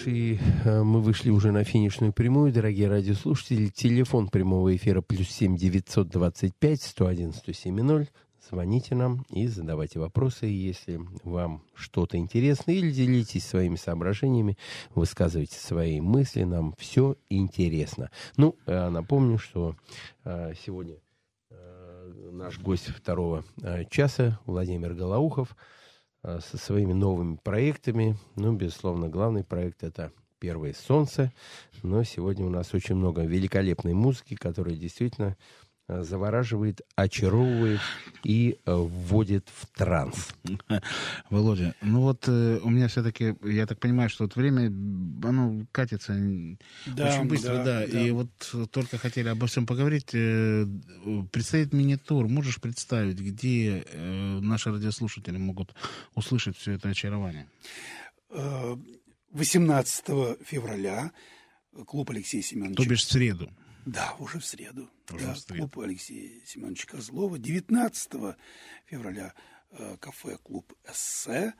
[SPEAKER 2] Ж, и э, мы вышли уже на финишную прямую, дорогие радиослушатели. Телефон прямого эфира плюс семь девятьсот двадцать пять сто один сто семь ноль. Звоните нам и задавайте вопросы, если вам что-то интересно, или делитесь своими соображениями, высказывайте свои мысли, нам все интересно. Ну, э, напомню, что э, сегодня наш гость второго часа Владимир Голоухов со своими новыми проектами. Ну, безусловно, главный проект это «Первое солнце». Но сегодня у нас очень много великолепной музыки, которая действительно э, завораживает, очаровывает и э, вводит в транс.
[SPEAKER 3] Володя, ну вот э, у меня все-таки, я так понимаю, что вот время, оно катится
[SPEAKER 11] Да,
[SPEAKER 3] очень быстро,
[SPEAKER 11] да,
[SPEAKER 3] да,
[SPEAKER 11] да.
[SPEAKER 3] И вот э, только хотели обо всем поговорить. э, Предстоит мини-тур. Можешь представить, где э, наши радиослушатели могут услышать все это очарование?
[SPEAKER 11] Э, 18 февраля клуб Алексея Семеновича.
[SPEAKER 3] То бишь в среду.
[SPEAKER 11] Да, уже в среду.
[SPEAKER 3] Уже
[SPEAKER 11] да,
[SPEAKER 3] в среду.
[SPEAKER 11] клуб Алексея Семеновича Козлова. 19 февраля э, кафе клуб «Эссе».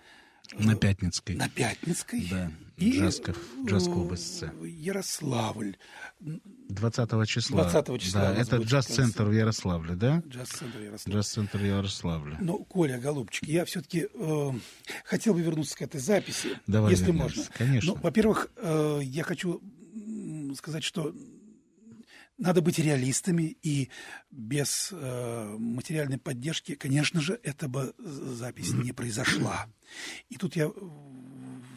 [SPEAKER 3] На Пятницкой.
[SPEAKER 11] На Пятницкой.
[SPEAKER 3] Да,
[SPEAKER 11] И,
[SPEAKER 3] джаз-клуб
[SPEAKER 11] э,
[SPEAKER 3] «Эссе».
[SPEAKER 11] Ярославль.
[SPEAKER 3] 20 числа.
[SPEAKER 11] 20 числа
[SPEAKER 3] Да, это джаз-центр в Ярославле, да?
[SPEAKER 11] Джаз-центр Ярославль.
[SPEAKER 3] Джаз-центр Ярославля.
[SPEAKER 11] Ну, Коля, голубчик, я все-таки хотел бы вернуться к этой записи,
[SPEAKER 3] Давай
[SPEAKER 11] если
[SPEAKER 3] вернемся.
[SPEAKER 11] можно.
[SPEAKER 3] Конечно.
[SPEAKER 11] Ну, во-первых, э, я хочу сказать, что надо быть реалистами, и без э, материальной поддержки, конечно же, эта бы запись не произошла. И тут я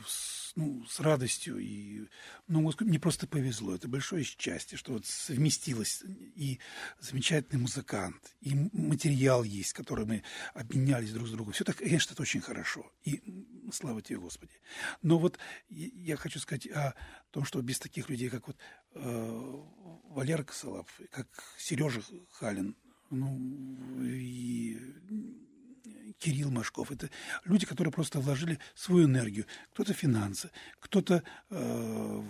[SPEAKER 11] с, ну, с радостью и ну, мне просто повезло. Это большое счастье, что вот совместилось и замечательный музыкант, и материал есть, который мы обменялись друг с другом. Все так, конечно, это очень хорошо. И слава тебе, Господи. Но вот я хочу сказать о том, что без таких людей, как вот Валера Косолап, как Сережа Халин, ну, и Кирилл Машков. Это люди, которые просто вложили свою энергию. Кто-то финансы, кто-то... э,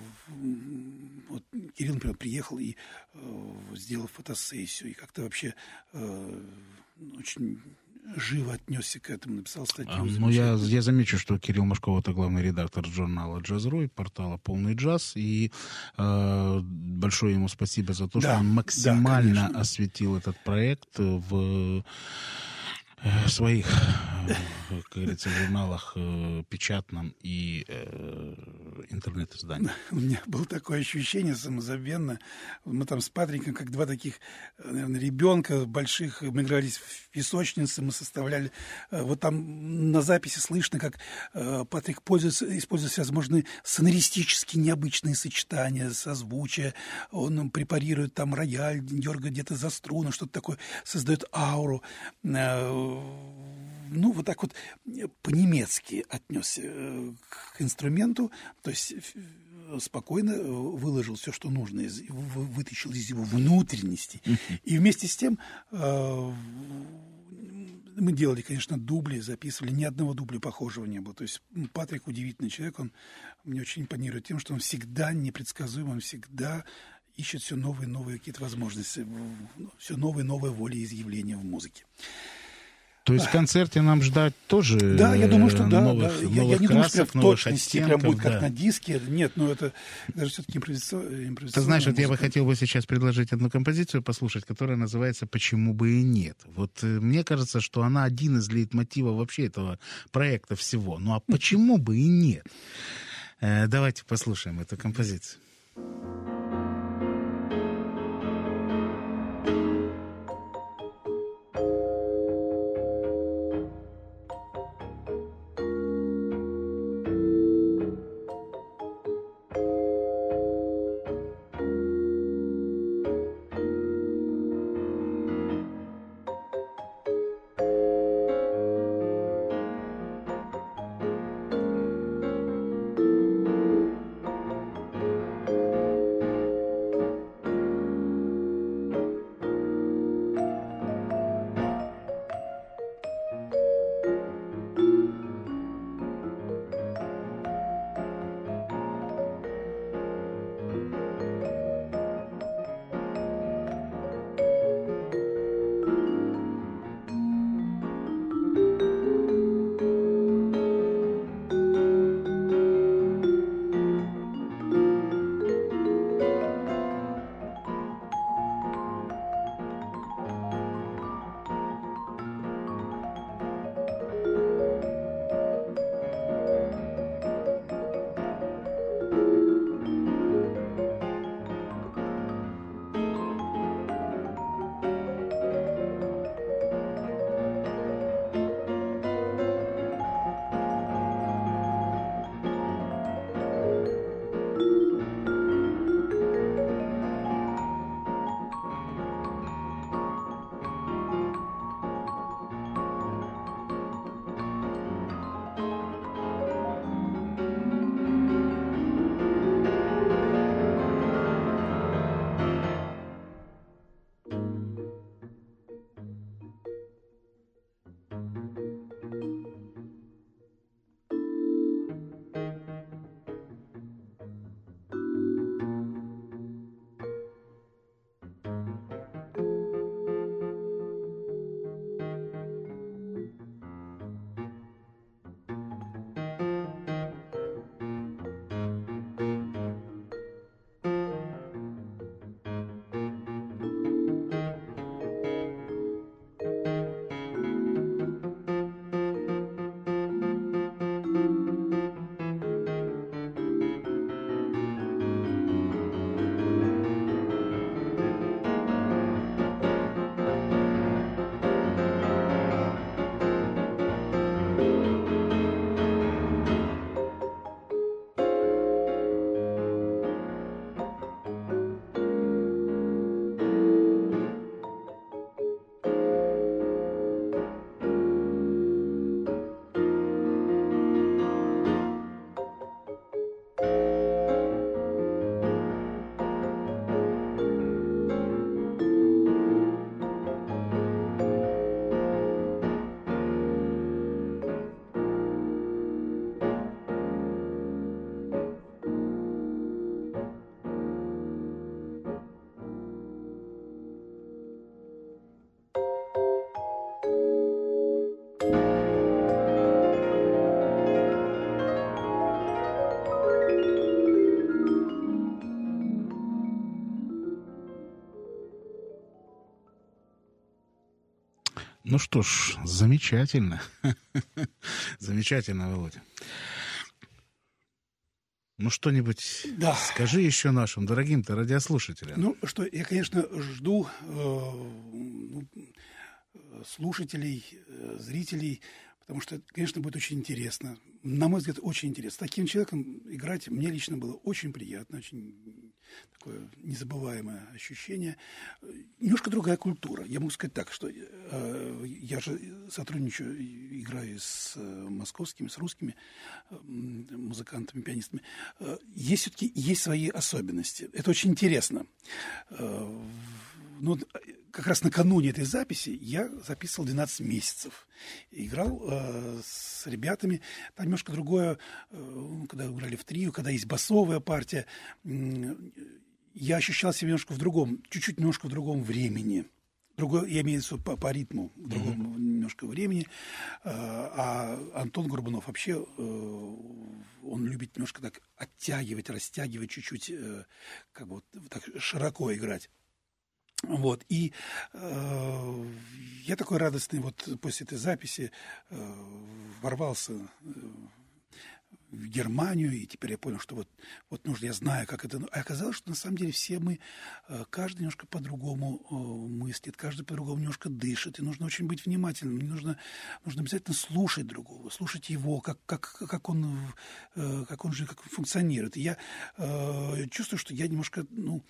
[SPEAKER 11] вот Кирилл, например, приехал и э, сделал фотосессию, и как-то вообще э, очень живо отнесся к этому, написал статью.
[SPEAKER 3] А, Ну, я, я замечу, что Кирилл Машков это главный редактор журнала «Джаз.ру» и портала «Полный джаз». И э, большое ему спасибо за то,
[SPEAKER 11] Да,
[SPEAKER 3] что он
[SPEAKER 11] да,
[SPEAKER 3] максимально
[SPEAKER 11] конечно.
[SPEAKER 3] осветил этот проект в э, своих, э, как говорится, журналах э, печатном и э, интернет-издании.
[SPEAKER 11] У меня было такое ощущение самозабвенно. Мы там с Патриком, как два таких, э, наверное, ребенка больших, мы игрались в песочнице, мы составляли... э, Вот там на записи слышно, как э, Патрик пользуется, использует всевозможные сонористические необычные сочетания, созвучия. Он препарирует там рояль, дергает где-то за струну, что-то такое, создает ауру. Э, ну, вот так вот э, по-немецки отнесся э, к инструменту, то есть спокойно выложил все, что нужно, из, вытащил из его внутренности. И вместе с тем мы делали, конечно, дубли, записывали, ни одного дубля похожего не было. То есть Патрик удивительный человек, он мне очень импонирует тем, что он всегда непредсказуем, он всегда ищет все новые и новые какие-то возможности, все новые и новые воли изъявления в музыке.
[SPEAKER 3] То есть в концерте нам ждать тоже
[SPEAKER 11] Да, я думаю, что
[SPEAKER 3] э,
[SPEAKER 11] да.
[SPEAKER 3] новых,
[SPEAKER 11] да. Я, я
[SPEAKER 3] новых
[SPEAKER 11] не думаю, что
[SPEAKER 3] красок,
[SPEAKER 11] в точности прям будет как
[SPEAKER 3] да.
[SPEAKER 11] на диске. Нет, ну это даже все-таки импровизационная
[SPEAKER 3] Ты знаешь, вот я бы хотел бы сейчас предложить одну композицию послушать, которая называется «Почему бы и нет». Вот э, мне кажется, что она один из лейтмотивов вообще этого проекта всего. Ну а почему бы и нет? Э, давайте послушаем эту композицию. Ну что ж, замечательно. Замечательно, Володя. Ну, что-нибудь
[SPEAKER 11] Да.
[SPEAKER 3] скажи еще нашим дорогим-то радиослушателям.
[SPEAKER 11] Ну, что, я, конечно, жду э, слушателей, э, зрителей, потому что, конечно, будет очень интересно. На мой взгляд, очень интересно. С таким человеком играть мне лично было очень приятно, очень такое незабываемое ощущение. Немножко другая культура. Я могу сказать так, что э, я же сотрудничаю, играю с э, московскими, с русскими э, музыкантами, пианистами. Э, есть все-таки есть свои особенности. Это очень интересно. Э, ну, как раз накануне этой записи я записывал 12 месяцев. Играл э, с ребятами. Там немножко другое, э, когда играли в трио, когда есть басовая партия. м, Я ощущал себя немножко в другом, чуть-чуть немножко в другом времени. Другой, я имею в виду по, по ритму, в другом немножко времени. Э, А Антон Горбунов вообще, э, он любит немножко так оттягивать, растягивать чуть-чуть, э, как бы вот так широко играть. Вот, и э, я такой радостный вот после этой записи э, ворвался э, в Германию, и теперь я понял, что вот, вот нужно, я знаю, как это... А оказалось, что на самом деле все мы, э, каждый немножко по-другому э, мыслит, каждый по-другому немножко дышит, и нужно очень быть внимательным, нужно, нужно обязательно слушать другого, слушать его, как, как, как, он, э, как он же как он функционирует. И я чувствую, что я немножко, ну,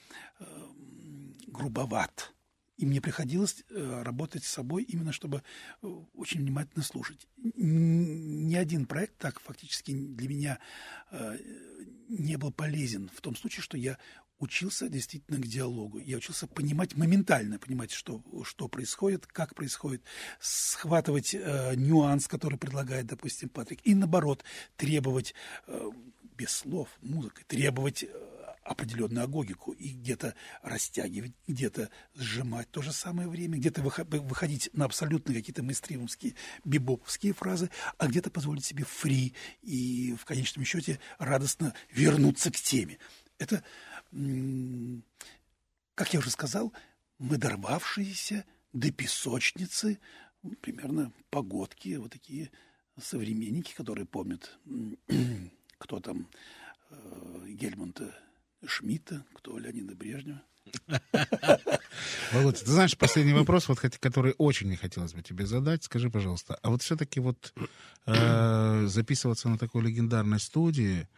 [SPEAKER 11] грубоват. И мне приходилось э, работать с собой именно, чтобы э, очень внимательно слушать. Ни один проект так фактически для меня э, не был полезен в том случае, что я учился действительно к диалогу. Я учился понимать, моментально понимать, что, что происходит, как происходит, схватывать э, нюанс, который предлагает, допустим, Патрик, и наоборот, требовать э, без слов, музыкой, требовать определенную агогику и где-то растягивать, где-то сжимать то же самое время, где-то выхо- выходить на абсолютно какие-то мейстримовские, бибоповские фразы, а где-то позволить себе фри и в конечном счете радостно вернуться к теме. Это, как я уже сказал, мы дорвавшиеся до песочницы, м, примерно погодки, вот такие современники, которые помнят, кто там э, Гельмунта Шмидта, кто Леонида Брежнева.
[SPEAKER 3] Володя, ты знаешь, последний вопрос, вот, который очень не хотелось бы тебе задать. Скажи, пожалуйста, а вот все-таки вот э, записываться на такой легендарной студии,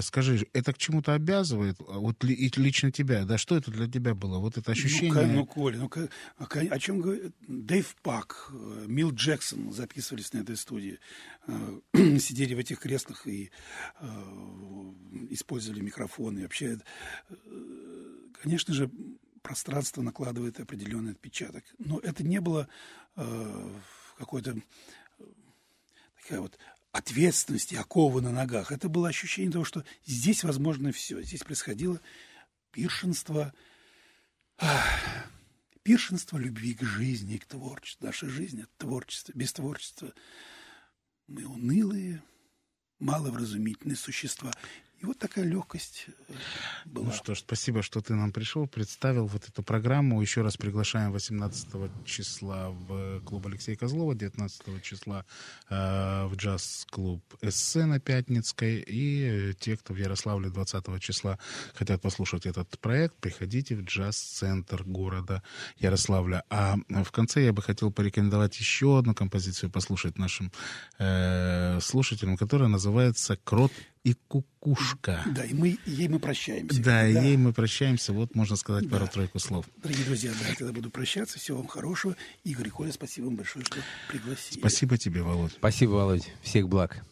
[SPEAKER 3] скажи, это к чему-то обязывает? А Вот ли- лично тебя, да, что это для тебя было? Вот это ощущение...
[SPEAKER 11] Ну, ну, Коля, ну, а о чем говорит? Дэйв Пак, э, Мил Джексон записывались на этой студии. Э, Сидели в этих креслах и э, использовали микрофоны. И вообще, э, конечно же, пространство накладывает определенный отпечаток. Но это не было э, какой-то э, такая вот ответственности, оковы на ногах. Это было ощущение того, что здесь возможно все. Здесь происходило пиршенство, ах, пиршенство любви к жизни к творчеству. Наша жизнь — это творчество. Без творчества мы унылые, маловразумительные существа. Вот такая легкость э, была.
[SPEAKER 3] Ну что ж, спасибо, что ты нам пришел, представил вот эту программу. Еще раз приглашаем 18 числа в клуб Алексея Козлова, 19 числа э, в джаз-клуб «Эссе» на Пятницкой. И э, те, кто в Ярославле 20 числа хотят послушать этот проект, приходите в джаз-центр города Ярославля. А в конце я бы хотел порекомендовать еще одну композицию послушать нашим э, слушателям, которая называется «Крот и кукушка».
[SPEAKER 11] Да, и мы, ей мы прощаемся.
[SPEAKER 3] Да, и ей мы прощаемся. Вот можно сказать пару-тройку слов.
[SPEAKER 11] Дорогие друзья, да, я тогда буду прощаться. Всего вам хорошего. Игорь и Коля, спасибо вам большое, что пригласили.
[SPEAKER 3] Спасибо тебе, Володь.
[SPEAKER 2] Спасибо, Володь. Всех благ.